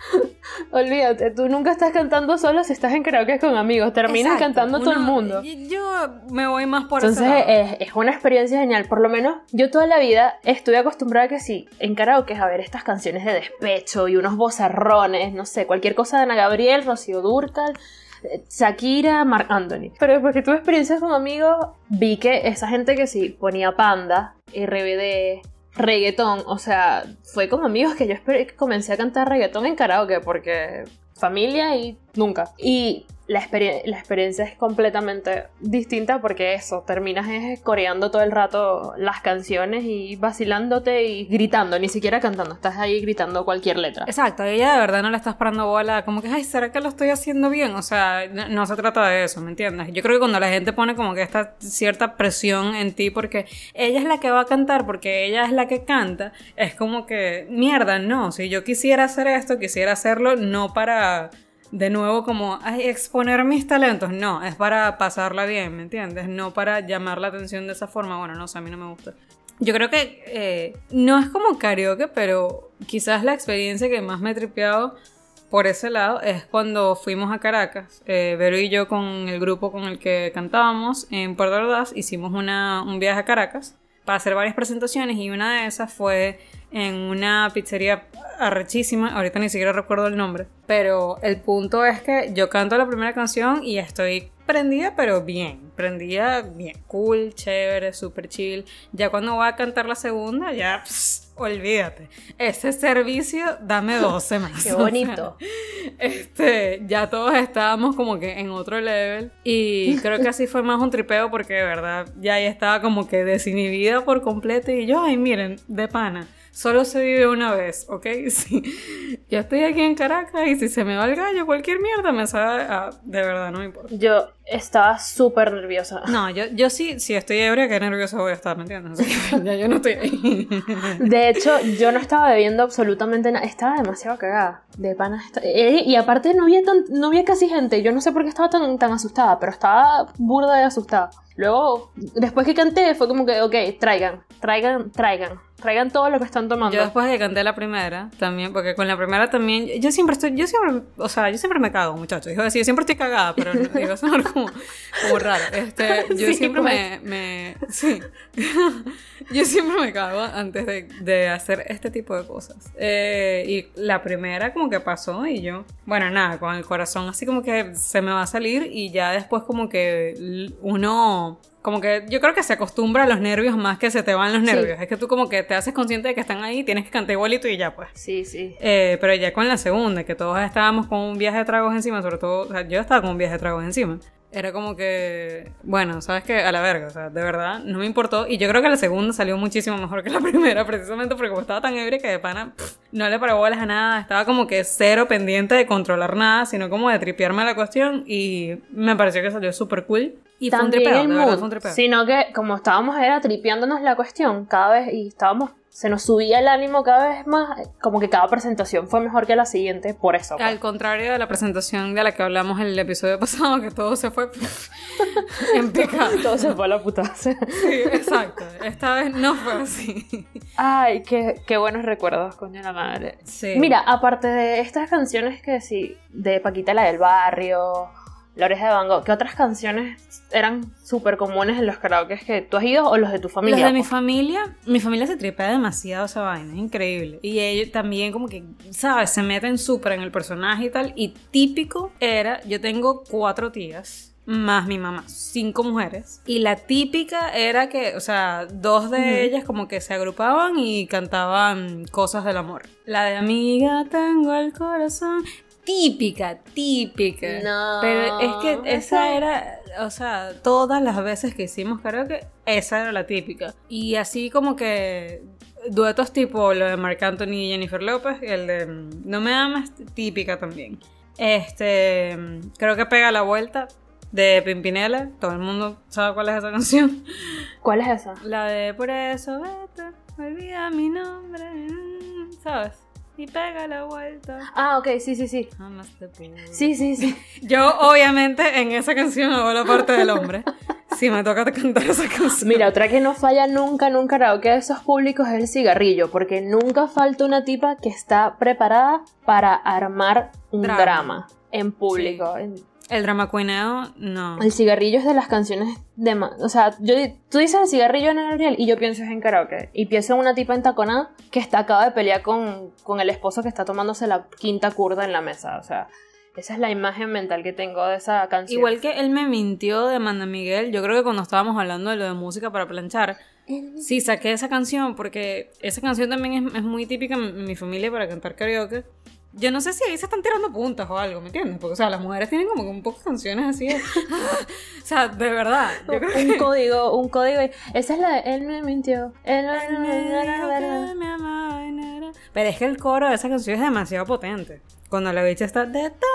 Olvídate, tú nunca estás cantando solo si estás en karaoke con amigos, terminas cantando todo el mundo. Yo me voy más por eso. Entonces es, una experiencia genial, por lo menos yo toda la vida estuve acostumbrada a que sí, en karaoke a ver estas canciones de despecho y unos bozarrones, no sé, cualquier cosa de Ana Gabriel, Rocío Durcal. Eh, Shakira, Marc Anthony. Pero porque tuve experiencias con amigos, vi que esa gente que sí ponía Panda, RBD, reggaetón, o sea, fue como amigos que yo comencé a cantar reggaetón en karaoke porque familia y nunca. Y la, experiencia es completamente distinta porque eso, terminas coreando todo el rato las canciones y vacilándote y gritando, ni siquiera cantando, estás ahí gritando cualquier letra. Exacto, ella de verdad no le estás parando bola, como que, ay, ¿será que lo estoy haciendo bien? O sea, no, se trata de eso, ¿me entiendes? Yo creo que cuando la gente pone como que esta cierta presión en ti porque ella es la que va a cantar, porque ella es la que canta, es como que, mierda, no, si yo quisiera hacer esto, quisiera hacerlo no para de nuevo como ay, exponer mis talentos. No, es para pasarla bien, ¿me entiendes? No para llamar la atención de esa forma. Bueno, no sé, a mí no me gusta. Yo creo que eh, no es como karaoke, pero quizás la experiencia que más me he tripeado por ese lado es cuando fuimos a Caracas. Eh, Vero y yo con el grupo con el que cantábamos en Puerto Ordaz hicimos una, un viaje a Caracas para hacer varias presentaciones y una de esas fue en una pizzería arrechísima, ahorita ni siquiera recuerdo el nombre, pero el punto es que yo canto la primera canción y estoy prendida, pero bien, prendida bien, cool, chévere, super chill. Ya cuando voy a cantar la segunda, ya olvídate. Ese servicio, dame 12 más. Qué bonito. este, ya todos estábamos como que en otro level y creo que así fue más un tripeo porque de verdad ya ahí estaba como que desinhibida por completo y yo, ay, miren, de pana Solo se vive una vez, ¿ok? Sí. Ya estoy aquí en Caracas y si se me va el gallo, cualquier mierda me sabe. de verdad, no me importa. Yo estaba súper nerviosa. No, yo, yo sí, si estoy ebria, qué nerviosa voy a estar, ¿me entiendes? ya yo no estoy ahí. De hecho, yo no estaba bebiendo absolutamente nada. Estaba demasiado cagada. De pana. Eh, y aparte no había, tan, no había casi gente. Yo no sé por qué estaba tan, tan asustada, pero estaba burda de asustada. Luego, después que canté, fue como que, ok, traigan, traigan, traigan, traigan todo lo que están tomando. Yo después de que canté la primera, también, porque con la primera también, yo siempre estoy, yo siempre, o sea, yo siempre me cago, muchachos. Digo así, yo siempre estoy cagada, pero digo, sonar como, como raro. Este, yo siempre me, me, sí, yo siempre me cago antes de, de hacer este tipo de cosas. Eh, y la primera como que pasó y yo, bueno, nada, con el corazón así como que se me va a salir y ya después como que uno como que yo creo que se acostumbra a los nervios más que se te van los nervios. Es que tú como que te haces consciente de que están ahí, tienes que cantar igualito y ya pues. Sí, sí. Eh, pero ya con la segunda, que todos estábamos con un viaje de tragos encima, sobre todo, o sea, yo estaba con un viaje de tragos encima. Era como que, bueno, sabes que a la verga, o sea, de verdad, no me importó. Y yo creo que la segunda salió muchísimo mejor que la primera, precisamente porque como estaba tan ebria que de pana no le paró bolas a nada. Estaba como que cero pendiente de controlar nada, sino como de tripearme la cuestión. Y me pareció que salió súper cool. Y fue un tripeo, de verdad, fue un tripeo. Sino que como estábamos era tripeándonos la cuestión cada vez y estábamos se nos subía el ánimo cada vez más, como que cada presentación fue mejor que la siguiente, por eso. pues. Al contrario de la presentación de la que hablamos en el episodio pasado, que todo se fue en picado. Todo se fue a la puta. Sí, exacto. Esta vez no fue así. Ay, qué, qué buenos recuerdos, coño la madre. Sí. Mira, aparte de estas canciones que sí, de Paquita la del barrio, La oreja de Van Gogh, ¿qué otras canciones eran súper comunes en los karaoke que tú has ido o los de tu familia? Los de mi familia, mi familia se tripea demasiado esa vaina, es increíble. Y ellos también como que, ¿sabes? Se meten súper en el personaje y tal. Y típico era, yo tengo cuatro tías. Más mi mamá, cinco mujeres. Y la típica era que, o sea, dos de ellas como que se agrupaban y cantaban cosas del amor. La de amiga, tengo el corazón. Típica, típica. No. Pero es que esa era, o sea, todas las veces que hicimos karaoke, esa era la típica. Y así como que duetos tipo lo de Marc Anthony y Jennifer López, el de mm, No me amas, típica también. Este, mm, creo que pega la vuelta de Pimpinela, todo el mundo sabe cuál es esa canción. ¿Cuál es esa? La de Por eso vete, olvida mi nombre, mm, ¿sabes? Y pega la vuelta. Ah, ok, sí, sí, sí. Jamás te pude. Sí, sí, sí. Yo, obviamente, en esa canción hago la parte del hombre. Si me toca cantar esa canción. Mira, otra que no falla nunca en un karaoke de esos públicos es el cigarrillo, porque nunca falta una tipa que está preparada para armar un Drama. drama, en público. El drama queeneo, no. El cigarrillo es de las canciones de... ma- O sea, yo, tú dices el cigarrillo en el Gabriel y yo pienso es en karaoke. Y pienso en una tipa entaconada que está acaba de pelear con, con el esposo que está tomándose la quinta curda en la mesa. O sea, esa es la imagen mental que tengo de esa canción. Igual que él me mintió de Amanda Miguel, yo creo que cuando estábamos hablando de lo de música para planchar, sí saqué esa canción porque esa canción también es, es muy típica en mi familia para cantar karaoke. Yo no sé si ahí se están tirando puntas o algo, ¿me entiendes? Porque, o sea, las mujeres tienen como que un poco de canciones así. de- o sea, de verdad. Un código, un código. Esa es la de Él me mintió. Él Él me dijo que me amaba y no era- Pero es que el coro de esa canción es demasiado potente. Cuando la bicha está de todo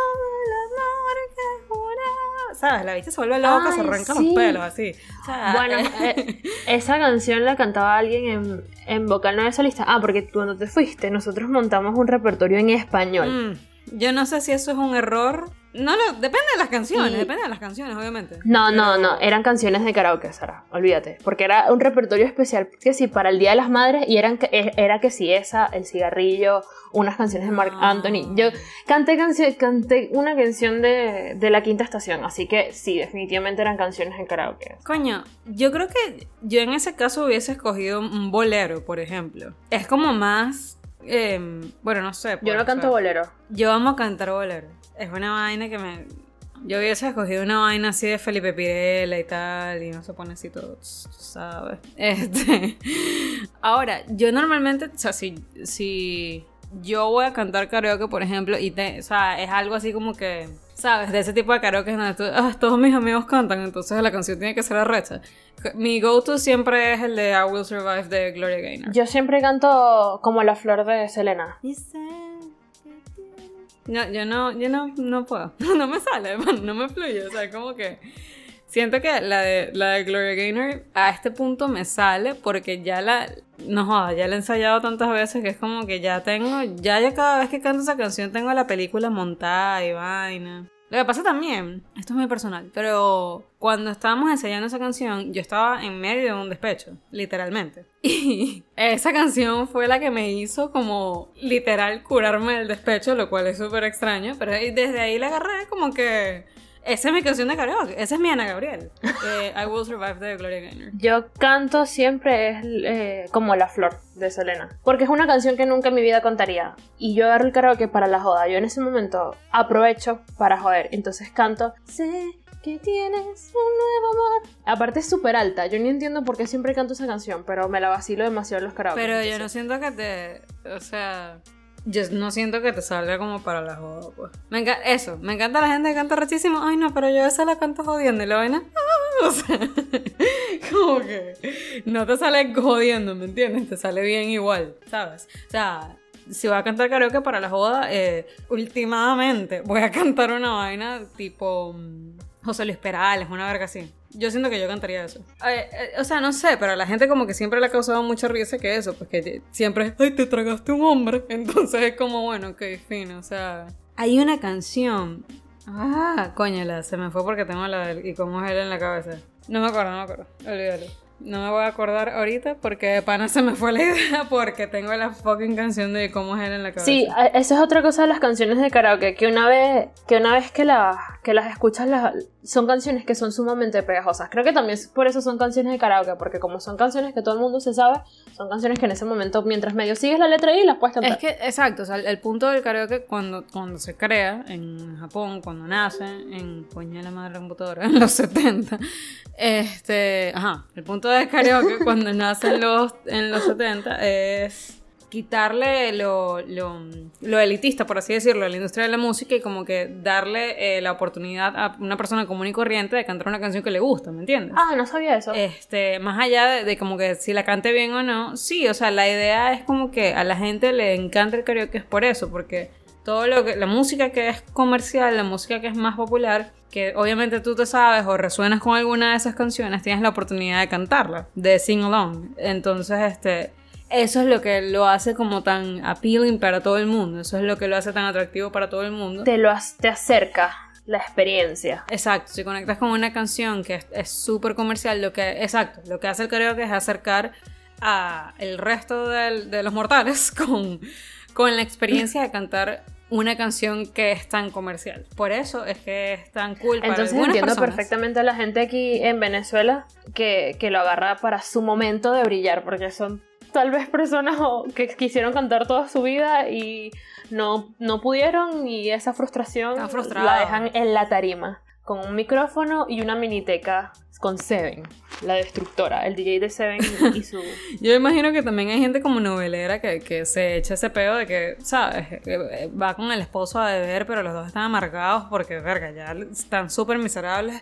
¿Sabes? La bicha se vuelve loca, se Ay, arranca sí. los pelos así. O sea, Bueno, eh, esa canción la cantaba alguien en, en vocal no de solista. Ah, porque cuando te fuiste, nosotros montamos un repertorio en español. mm, yo no sé si eso es un error. No lo, depende de las canciones, Y- depende de las canciones, obviamente. No, no, Pero- no, eran canciones de karaoke, Sara, olvídate. Porque era un repertorio especial que sí, para el Día de las Madres y eran, eh, era que sí, esa, el cigarrillo, unas canciones de Mark Ah. Anthony. Yo canté, canción, canté una canción de, de la quinta estación, así que sí, definitivamente eran canciones en karaoke. Coño, yo creo que yo en ese caso hubiese escogido un bolero, por ejemplo. Es como más. eh, bueno, no sé. Yo pues, no o canto bolero. Yo amo cantar bolero. Es una vaina que me. Yo hubiese escogido una vaina así de Felipe Pirela y tal, y no se pone así todo, ¿sabes? Este. Ahora, yo normalmente, o sea, si, si yo voy a cantar karaoke, por ejemplo, y te, o sea, es algo así como que, ¿sabes? De ese tipo de karaoke donde tú- ah, todos mis amigos cantan, entonces la canción tiene que ser arrecha. Mi go-to siempre es el de I Will Survive de Gloria Gaynor. Yo siempre canto como la flor de Selena. No, yo no, yo no, no puedo. No me sale, no me fluye. O sea, como que. Siento que la de, la de Gloria Gaynor a este punto me sale porque ya la. No joda, ya la he ensayado tantas veces que es como que ya tengo. Ya yo cada vez que canto esa canción tengo la película montada y vaina. Lo que pasa también, esto es muy personal, pero cuando estábamos ensayando esa canción, yo estaba en medio de un despecho, literalmente. Y esa canción fue la que me hizo como literal curarme del despecho, lo cual es súper extraño, pero desde ahí la agarré como que... Esa es mi canción de karaoke, esa es mi Ana Gabriel. eh, I Will Survive de Gloria Gaynor. Yo canto siempre es eh, como la flor de Selena. Porque es una canción que nunca en mi vida contaría. Y yo agarro el karaoke para la joda. Yo en ese momento aprovecho para joder. Entonces canto. Sé que tienes un nuevo amor. Aparte es súper alta. Yo ni entiendo por qué siempre canto esa canción. Pero me la vacilo demasiado en los karaoke. Pero yo no entonces- siento que te. O sea. Yo no siento que te salga como para la joda, pues. Me encanta, eso, me encanta la gente que canta rechísimo. Ay, no, pero yo esa la canto jodiendo y la vaina. o sea, como que no te sale jodiendo, ¿me entiendes? Te sale bien igual, ¿sabes? O sea, si voy a cantar karaoke para la joda, eh, últimamente voy a cantar una vaina tipo. mm, José Luis Perales, una verga así. Yo siento que yo cantaría eso. Eh, eh, o sea, no sé, pero a la gente como que siempre le ha causado mucha risa que eso, porque siempre, ay, te tragaste un hombre. Entonces es como, bueno, ok, fin, o sea... Hay una canción. Ah, coñala, se me fue porque tengo la del y cómo es él en la cabeza. No me acuerdo, no me acuerdo. Olvídalo. No me voy a acordar ahorita porque de pana se me fue la idea porque tengo la fucking canción de cómo es él en la cabeza. Sí, esa es otra cosa de las canciones de karaoke, que una vez que, una vez que, la, que las escuchas las, son canciones que son sumamente pegajosas. Creo que también por eso son canciones de karaoke, porque como son canciones que todo el mundo se sabe, son canciones que en ese momento, mientras medio sigues la letra y las puedes cantar. Es que, exacto, o sea, el punto del karaoke cuando, cuando se crea en Japón, cuando nace, en coña la madre computadora, en los 70, este, ajá, el punto del karaoke cuando nace los, en los 70 es quitarle lo, lo, elitista, por así decirlo, a la industria de la música y como que darle eh, la oportunidad a una persona común y corriente de cantar una canción que le gusta, ¿me entiendes? Ah, no sabía eso. Este, más allá de, como que si la cante bien o no, sí, o sea, la idea es como que a la gente le encanta el karaoke es por eso, porque todo lo que, la música que es comercial, la música que es más popular, que obviamente tú te sabes o resuenas con alguna de esas canciones, tienes la oportunidad de cantarla, de sing along. Entonces, este eso es lo que lo hace como tan appealing para todo el mundo. Eso es lo que lo hace tan atractivo para todo el mundo. Te lo te acerca la experiencia. Exacto, si conectas con una canción que es súper comercial, lo que exacto, lo que hace el karaoke es acercar a el resto de los mortales con, con la experiencia de cantar una canción que es tan comercial. Por eso es que es tan cool. Para Entonces entiendo perfectamente a la gente aquí en Venezuela que, que lo agarra para su momento de brillar, porque son tal vez personas que quisieron cantar toda su vida y no, no pudieron y esa frustración la dejan en la tarima con un micrófono y una miniteca con Seven, la destructora, el DJ de Seven y su... Yo imagino que también hay gente como novelera que, que se echa ese pedo de que, ¿sabes? Va con el esposo a beber, pero los dos están amargados porque, verga, ya están súper miserables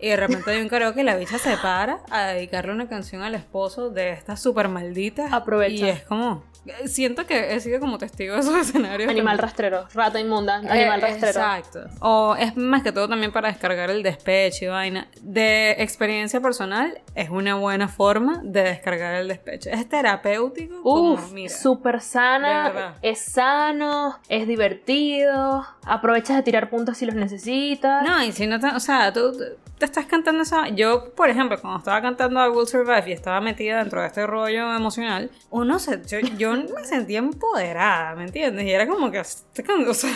y de repente hay un karaoke y la bicha se para a dedicarle una canción al esposo de esta súper maldita. Aprovecha. Y es como, Siento que he sido como testigo de esos escenarios. Animal rastrero, rata inmunda, animal eh, rastrero. Exacto. O es más que todo también para descargar el despecho y vaina. De experiencia personal, es una buena forma de descargar el despecho. Es terapéutico. Uf, súper sana, es sano, es divertido, aprovechas de tirar puntos si los necesitas. No, y si no te, o sea, tú te estás cantando esa... Yo, por ejemplo, cuando estaba cantando I Will Survive y estaba metida dentro de este rollo emocional, uno se... yo me sentía empoderada, ¿me entiendes? Y era como que, o sea,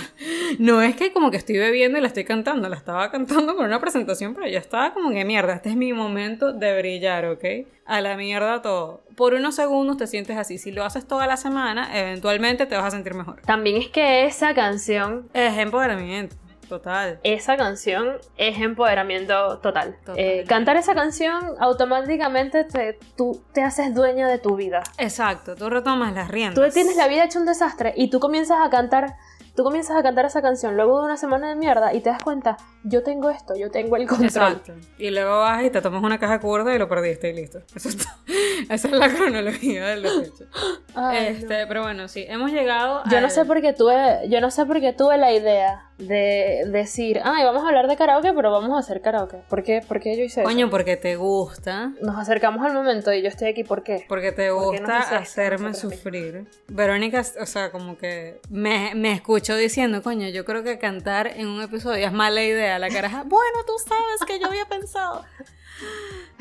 no es que como que estoy bebiendo y la estoy cantando, la estaba cantando con una presentación, pero yo estaba como que mierda, este es mi momento de brillar, ¿ok? A la mierda todo. Por unos segundos te sientes así. Si lo haces toda la semana, eventualmente te vas a sentir mejor. También es que esa canción es empoderamiento. Total. Esa canción es empoderamiento total. Eh, cantar esa canción automáticamente te, tú te haces dueño de tu vida. Exacto, tú retomas las riendas. Tú tienes la vida hecha un desastre y tú comienzas a cantar tú comienzas a cantar esa canción luego de una semana de mierda y te das cuenta, yo tengo esto, yo tengo el control. Exacto. Y luego vas y te tomas una caja curda y lo perdiste y listo. Eso Esa es la cronología del despecho. este, Pero bueno, sí, hemos llegado Yo no sé por qué tuve, yo no sé por qué tuve la idea de decir, ay, vamos a hablar de karaoke, pero vamos a hacer karaoke. ¿Por qué, ¿Por qué yo hice eso? Coño, porque te gusta. Nos acercamos al momento y yo estoy aquí, ¿por qué? Porque te gusta hacerme sufrir. Verónica, o sea, como que me, me escuchó diciendo, coño, yo creo que cantar en un episodio es mala idea. La caraja, bueno, tú sabes que yo había pensado.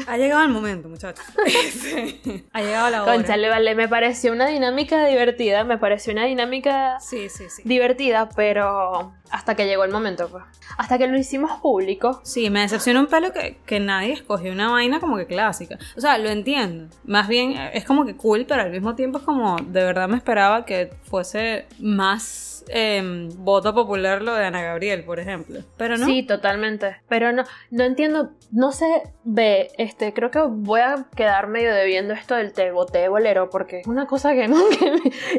Ha llegado el momento, muchachos. Ha llegado la hora. Conchale, vale, me pareció una dinámica divertida, me pareció una dinámica sí, sí, sí. divertida, pero hasta que llegó el momento, pues. Hasta que lo hicimos público. Sí, me decepciona un pelo que, que nadie escogió una vaina como que clásica. O sea, lo entiendo. Más bien es como que cool, pero al mismo tiempo es como, de verdad me esperaba que fuese más Em, voto popular lo de Ana Gabriel, por ejemplo. Pero no. Sí, totalmente. Pero no, no entiendo, no sé, ve, este, creo que voy a quedar medio debiendo esto del te voté bolero, porque es una cosa que, no,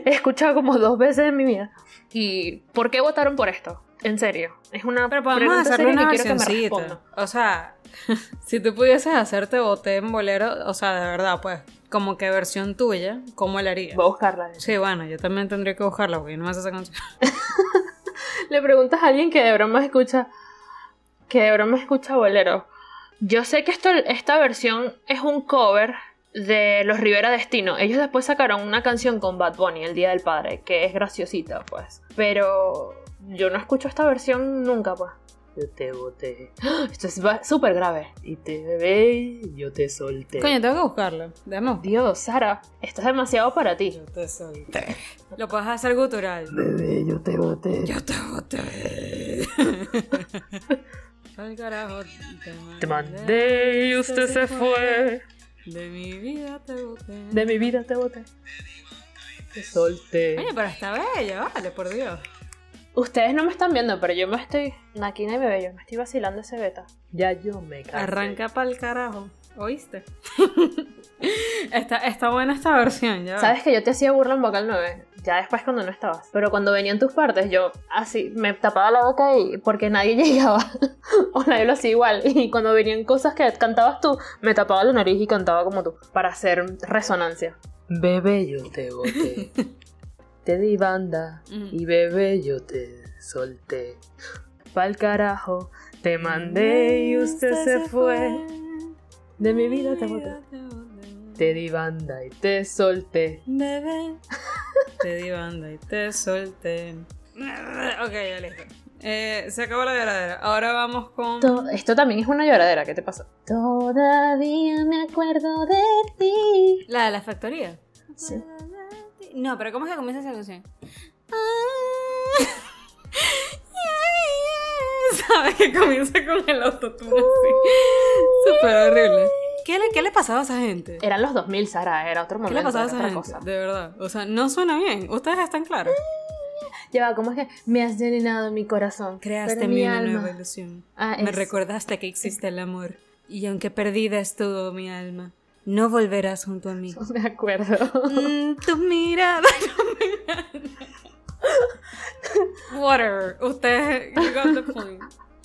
he escuchado como dos veces en mi vida. ¿Y por qué votaron por esto? En serio. Es una Pero podemos hacerle una que quiero que me O sea, si tú pudieses hacerte voté en bolero, o sea, de verdad, pues como que versión tuya, ¿cómo la harías? Voy a buscarla. Sí, bueno, yo también tendría que buscarla porque no me hace esa canción. Le preguntas a alguien que de broma escucha que de broma escucha bolero. Yo sé que esto, esta versión es un cover de los Rivera Destino. Ellos después sacaron una canción con Bad Bunny, El Día del Padre, que es graciosita, pues. Pero yo no escucho esta versión nunca, pues. Yo te boté. ¡Ah! Esto es súper grave. Y te bebé, yo te solté. Coño, tengo que buscarlo. Déjame Dios, Sara, esto es demasiado para ti. Yo te solté. Lo puedes hacer gutural. Bebé, yo te boté. Yo te boté. Al carajo. Te mandé y usted se fue. De mi vida te boté. De mi vida te boté. Te solté. Oye, pero está bella, vale, por Dios. Ustedes no me están viendo, pero yo me estoy. Naquina y bebé, yo me estoy vacilando ese beta. Ya yo me cansé. Arranca pa'l carajo. ¿Oíste? está, está buena esta versión, ya. Sabes que yo te hacía burla en vocal 9, ya después cuando no estabas. Pero cuando venían tus partes, yo así me tapaba la boca y porque nadie llegaba. o nadie lo hacía igual. Y cuando venían cosas que cantabas tú, me tapaba la nariz y cantaba como tú. Para hacer resonancia. Bebé, yo te boté. te di banda. Y bebé, yo te solté. Pa'l carajo, te mandé y usted se fue. De mi vida te boté. Te di banda y te solté. Bebé. te di banda y te solté. Ok, ya listo. Eh, se acabó la lloradera. Ahora vamos con. To- Esto también es una lloradera, ¿qué te pasa? Todavía me acuerdo de ti. La de la factoría. Sí. No, pero ¿cómo es que comienza esa canción? ¿Sabes que comienza con el autotune así? Súper horrible. ¿Qué le, ¿Qué le pasaba a esa gente? Eran los 2000, Sara, era otro ¿Qué momento. le pasaba a esa gente? cosa. De verdad. O sea, no suena bien. Ustedes están claros. Lleva, ¿cómo es que me has llenado mi corazón? Creaste pero en mí mi una alma. nueva ilusión. Ah, Me recordaste que existe el amor. Y aunque perdida estuvo mi alma, no volverás junto a mí. Me acuerdo. Mm, tu mirada no me gana. Whatever. Ustedes, you got the point.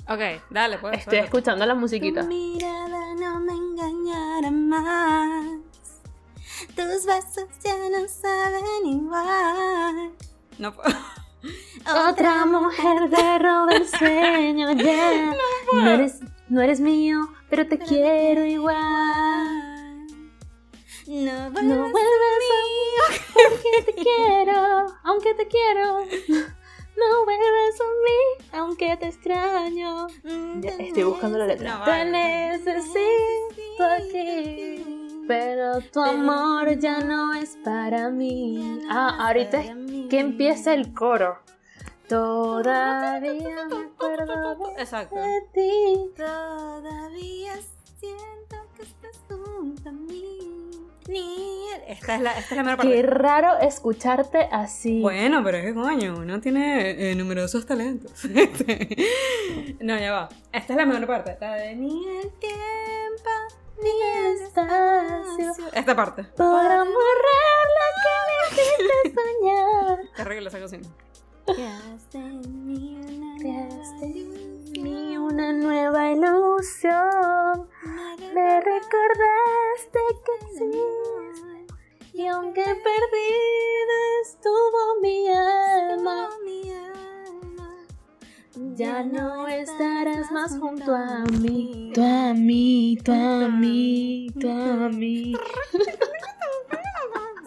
Ok, dale, pues. Estoy escuchando la musiquita. Tu mirada no me engañará más. Tus besos ya no saben igual. No puedo. Otra mujer te roba el sueño, ya. No, eres, no eres mío, pero te quiero igual. No No vuelves a mí, aunque te quiero, aunque te quiero. No vuelves a mí, aunque te extraño. Ya, estoy buscando la letra. No, te necesito aquí, pero tu amor ya no es para mí. Ah, ahorita es que empieza el coro. Todavía me acuerdo de ti. Todavía siento que estás junto a mí. Ni- Esta es la, esta es la mera parte. Qué raro escucharte así. Bueno, pero es que coño, uno tiene eh, numerosos talentos. Este, no, ya va. Esta es la mejor parte. La de ni el tiempo, ni el espacio. Esta parte. Para borrar lo que me hiciste soñar. Terrible esa canción. Creaste en mí una nueva ilusión. Me recordaste que existes. Y aunque perdida estuvo mi alma, ya no estarás más junto a mí. Tú a mí, tú a mí, tú a mí.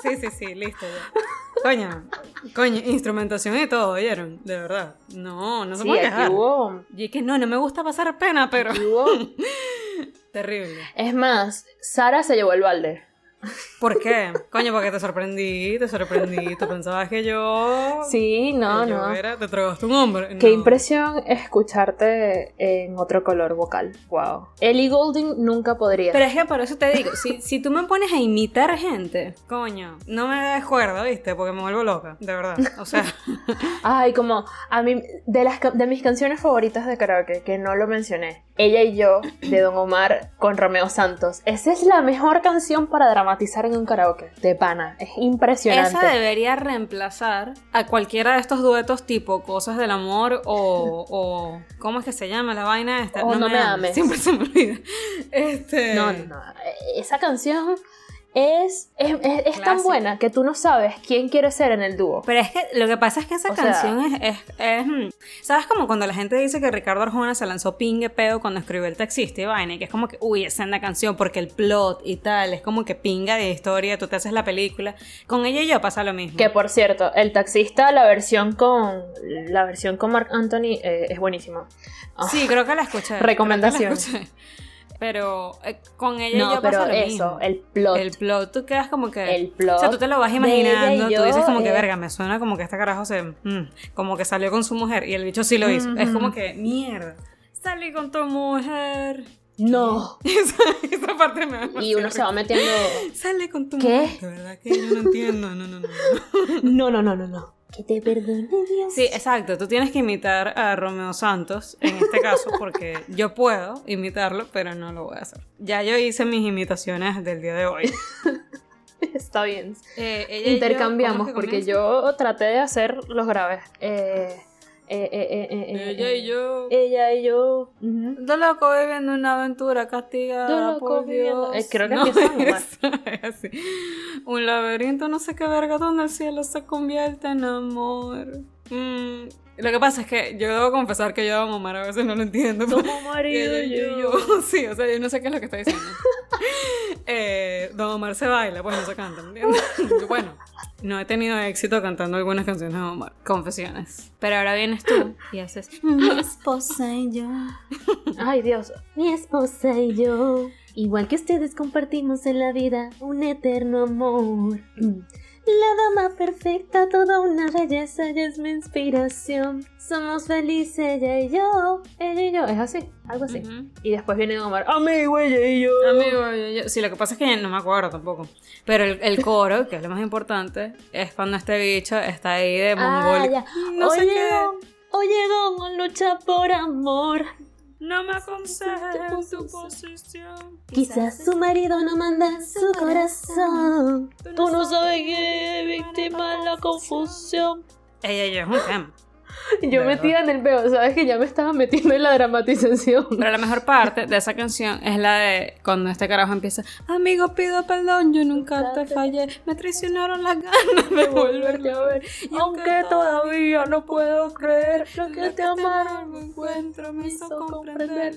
Sí, sí, sí, listo ya. Coño, coño, instrumentación y todo, ¿oyeron? De verdad. No, no se Sí, puede quejar. hubo, Y es que no, no me gusta pasar pena, pero... aquí hubo. Terrible. Es más, Sara se llevó el balde. ¿Por qué? Coño, porque te sorprendí, te sorprendí. Tú pensabas que yo... Sí, no, yo no. era- te tragaste un hombre. Qué No. impresión escucharte en otro color vocal. Wow. Ellie Goulding nunca podría. Pero es que por eso te digo, si, si tú me pones a imitar gente, coño, no me des cuerda, ¿viste? Porque me vuelvo loca, de verdad. O sea, Ay, como a mí, de, las, de mis canciones favoritas de karaoke, que no lo mencioné, Ella y yo, de Don Omar con Romeo Santos. Esa es la mejor canción para dramatizar en un karaoke, de pana. Es impresionante. esa debería reemplazar a cualquiera de estos duetos tipo Cosas del Amor o, o ¿cómo es que se llama la vaina esta? O No me ames. Siempre se me olvida. Este, No, no, no. Esa canción es, es, es- es tan buena que tú no sabes quién quiere ser en el dúo. Pero es que lo que pasa es que esa O sea- canción es, es, es, mm, ¿Sabes como cuando la gente dice que Ricardo Arjona se lanzó pingue pedo cuando escribió El Taxista y vaina? Y que es como que, uy, esa es la canción porque el plot y tal, es como que pinga de historia, tú te haces la película. Con ella y yo pasa lo mismo. Que por cierto, el taxista, la versión con la versión con Mark Anthony eh, es buenísima. Sí, creo que la escuché. Recomendación. Pero eh, con ella y No, yo pero pasa lo eso, mismo. el plot. El plot, tú quedas como que. El plot O sea, tú te lo vas imaginando, tú dices como que, eh. verga, me suena como que este carajo se. mm, como que salió con su mujer y el bicho sí lo hizo. Es como que, mierda, salí con tu mujer. No. Esa, esa parte me Y uno se va metiendo. Sale con tu ¿Qué? mujer. De verdad que yo no entiendo. No, no, no. no. No, no, no, no, no. Que te perdone Dios. Sí, exacto. Tú tienes que imitar a Romeo Santos en este caso porque yo puedo imitarlo, pero no lo voy a hacer. Ya yo hice mis imitaciones del día de hoy. Está bien. Eh, yo, Intercambiamos, ¿cómo es que porque yo traté de hacer los graves. Eh, eh, eh, eh, Ella eh, y yo. Ella y yo. ujú. Dos locos viviendo una aventura castigada Dos locos por viviendo- Dios. Eh, creo que No, empieza a mamar. es- es así. Un laberinto, no sé qué verga, donde el cielo se convierte en amor. Mm, Lo que pasa es que yo debo confesar que yo a mamar a veces no lo entiendo. Somos marido y yo. Sí, o sea, yo no sé qué es lo que está diciendo. eh, Don Omar se baila, pues no se canta, ¿me entiendes? bueno, no he tenido éxito cantando algunas canciones de Omar. Confesiones. Pero ahora vienes tú y haces mi esposa y yo. Ay, Dios. Mi esposa y yo. Igual que ustedes compartimos en la vida un eterno amor. La dama perfecta, toda una belleza, ella es mi inspiración. Somos felices, ella y yo, ella y yo. Es así, algo así. Y después viene Omar, amigo, ella y yo. Amigo, yo, yo- sí, lo que pasa es que no me acuerdo tampoco. Pero el, el coro, que es lo más importante, es cuando este bicho está ahí de Ah, mongólico. ya. no sé oye, qué. Don, oye, Don, lucha por amor. No me aconsejes en tu posición. Quizás su marido no manda su corazón. Tú no sabes que es víctima de la confusión. Ella y yo es un tema. Yo metida en el peo, sabes que ya me estaba metiendo en la dramatización. Pero la mejor parte de esa canción es la de cuando este carajo empieza Amigo, pido perdón, yo nunca te fallé. Me traicionaron las ganas de volverte a ver. Y Aunque todavía no puedo creer lo que te amaron me encuentro me hizo comprender.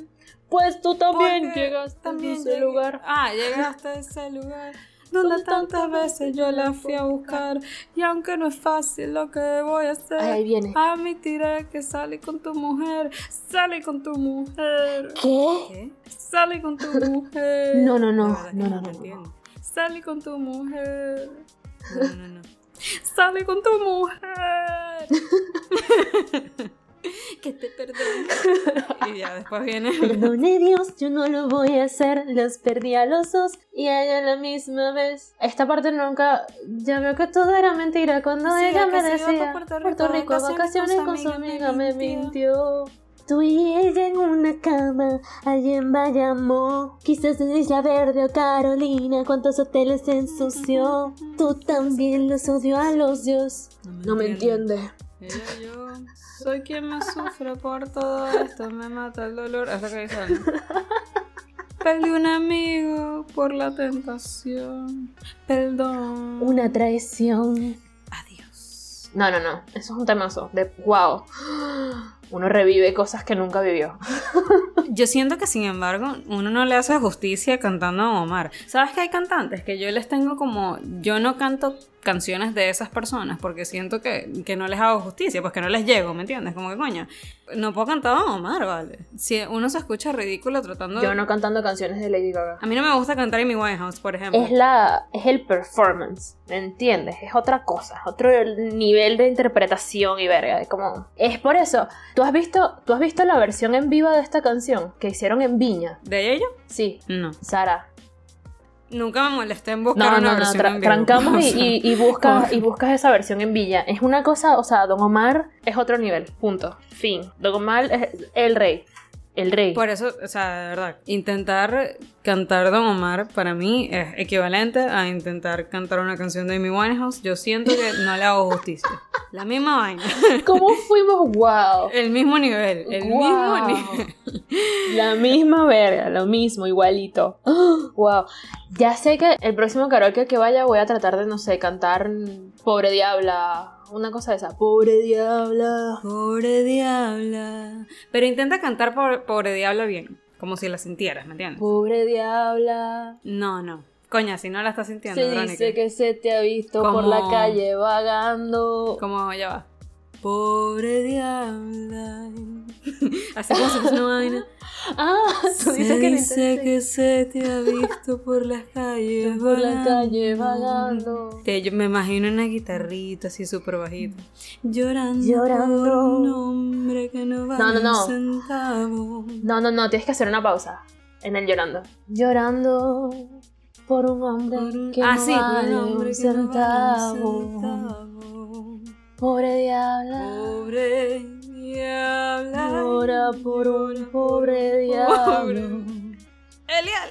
Pues tú también llegaste a ese lugar. Ah, llegaste a ese lugar donde tantas veces yo la fui a buscar y aunque no es fácil lo que voy a hacer, ahí viene. admitiré que salí con tu mujer, salí con tu mujer. ¿Qué? ¿Qué? Salí con tu mujer. No, no, no, no, no, lo no, entiendo. Salí con tu mujer. No, no, no. Salí con tu mujer. que te perdone. Y ya después viene. Perdone Dios, yo no lo voy a hacer. Los perdí a los dos y a ella la misma vez. Esta parte nunca. Ya veo que todo era mentira cuando Sí, ella me decía. Puerto Puerto Rico Rico, a vacaciones con su amiga me mintió. Tú y ella en una cama, allí en Bayamón. Quizás en Isla Verde o Carolina, cuántos hoteles ensució. Tú también los odio a los dios. No me entiende. Ella y yo soy quien me sufre por todo esto, me mata el dolor. Lo que dice. Perdí un amigo por la tentación. Perdón. Una traición. Adiós. No, no, no. Eso es un temazo. De wow. Uno revive cosas que nunca vivió. Yo siento que sin embargo uno no le hace justicia cantando a Omar. ¿Sabes que hay cantantes que yo les tengo como... Yo no canto canciones de esas personas porque siento que, que no les hago justicia, pues que no les llego, ¿me entiendes? Como que coño, no puedo cantar a Omar, ¿vale? Si uno se escucha ridículo tratando Yo no cantando canciones de Lady Gaga. A mí no me gusta cantar en mi Winehouse, por ejemplo. Es la. es el performance. ¿Me entiendes? Es otra cosa. Otro nivel de interpretación y verga. Es como. Es por eso. ¿Tú has visto. ¿Tú has visto la versión en vivo de esta canción? Que hicieron en Viña. ¿De ella? Sí. No. Sara. Nunca me molesté en buscar No, una no, no, versión tra- en vivo. trancamos y, sea, y- y buscas, y buscas esa versión en Villa. Es una cosa, o sea, Don Omar es otro nivel, punto, fin. Don Omar es el rey, el rey. Por eso, o sea, de verdad, intentar cantar Don Omar para mí es equivalente a intentar cantar una canción de Amy Winehouse. Yo siento que no le hago justicia. La misma vaina. ¿Cómo fuimos? ¡Wow! El mismo nivel. El Wow. mismo nivel. La misma verga, lo mismo, igualito. Wow. Ya sé que el próximo karaoke que vaya voy a tratar de, no sé, cantar Pobre Diabla. Una cosa de esa. Pobre Diabla. Pobre diabla. Pero intenta cantar por- Pobre diabla bien. Como si la sintieras, ¿me entiendes? Pobre Diabla. No, no. Coña, si no la estás sintiendo, Se Verónica. dice que se te ha visto por la calle vagando. Como ya va. Pobre diabla. Así como fuese una vaina. Ah, tú Se dices que lo dice que se te ha visto por las calles por la vagando. calle vagando. Que yo me imagino una guitarrita así súper bajita. Llorando, Llorando. por un hombre que no vale No, no, no. centavo. No, no, no, tienes que hacer una pausa en el llorando. Llorando por un hombre Por un- que ah, no sí, vale un hombre que no vale un centavo. Pobre diabla. Pobre diabla. Llora por un pobre diablo. Elial.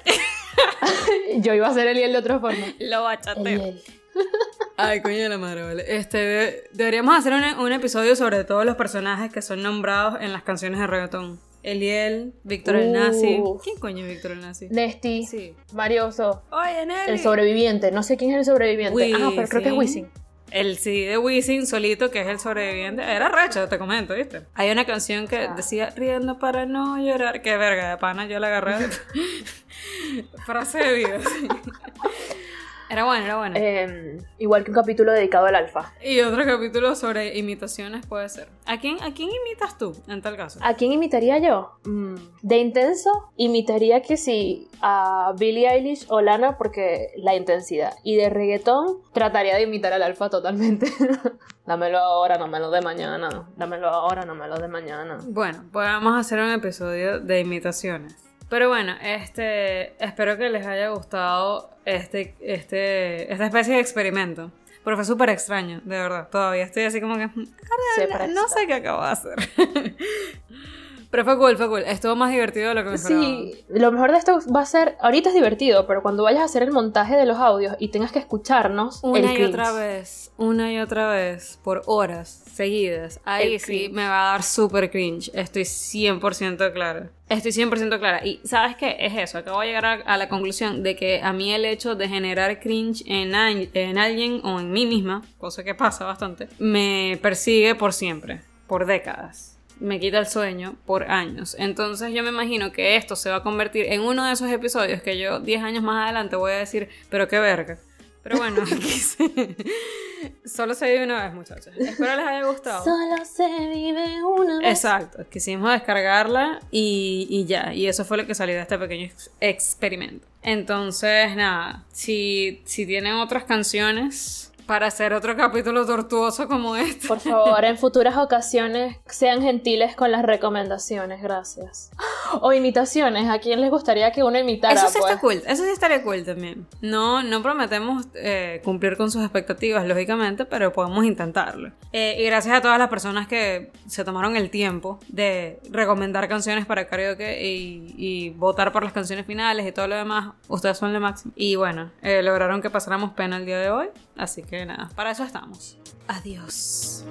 Yo iba a ser Eliel de otra forma. Lo bachateo. Eliel. Ay, coño de la madre, vale. Este, de- deberíamos hacer un, un episodio sobre todos los personajes que son nombrados en las canciones de reggaetón. Eliel, Víctor el Nazi. ¿Quién coño es Víctor el Nazi? Nesti. Sí. Marioso. Oye, Nelly. El sobreviviente. No sé quién es el sobreviviente. Ah, pero creo que es Wisin. El CD de Wisin solito, que es el sobreviviente, era recho, te comento, ¿viste? Hay una canción que decía riendo para no llorar. Qué verga, de pana, yo la agarré. Frase de vida. sí. Era bueno, era bueno. Eh, igual que un capítulo dedicado al alfa. Y otro capítulo sobre imitaciones puede ser. ¿A quién, ¿A quién imitas tú en tal caso? ¿A quién imitaría yo? Mm, De intenso, imitaría que sí a Billie Eilish o Lana porque la intensidad. Y de reggaetón, trataría de imitar al alfa totalmente. dámelo ahora, no me lo de mañana. Dámelo ahora, no me lo de mañana. Bueno, pues vamos a hacer un episodio de imitaciones. Pero bueno, este, espero que les haya gustado este, este, esta especie de experimento. Pero fue súper extraño, de verdad. Todavía estoy así como que... "Mm, Se No sé qué acabo de hacer. Pero fue cool, fue cool. Estuvo más divertido de lo que me esperaba. Sí, lo mejor de esto va a ser, ahorita es divertido, pero cuando vayas a hacer el montaje de los audios y tengas que escucharnos, el Una y cringe. otra vez, una y otra vez, por horas seguidas. Ahí El sí cringe. me va a dar súper cringe. Estoy 100% clara. Estoy 100% clara. Y ¿sabes qué? Es eso. Acabo de llegar a, a la conclusión de que a mí el hecho de generar cringe en alguien o en mí misma, cosa que pasa bastante, me persigue por siempre, por décadas. Me quita el sueño por años. Entonces yo me imagino que esto se va a convertir en uno de esos episodios que yo 10 años más adelante voy a decir, pero qué verga. Pero bueno, aquí se- solo se vive una vez, muchachos. Espero les haya gustado. Solo se vive una vez. Exacto, quisimos descargarla y, y ya, y eso fue lo que salió de este pequeño ex- experimento. Entonces, nada, si, si tienen otras canciones para hacer otro capítulo tortuoso como este, Por favor, en futuras ocasiones sean gentiles con las recomendaciones, gracias. O imitaciones, ¿a quién les gustaría que uno imitara? eso sí pues? está cool, eso sí estaría cool también. No, no prometemos eh, cumplir con sus expectativas, lógicamente, pero podemos intentarlo. Eh, y gracias a todas las personas que se tomaron el tiempo de recomendar canciones para karaoke y, y votar por las canciones finales y todo lo demás. Ustedes son lo máximo. Y bueno, eh, lograron que pasáramos pena el día de hoy. Así que nada, para eso estamos. Adiós.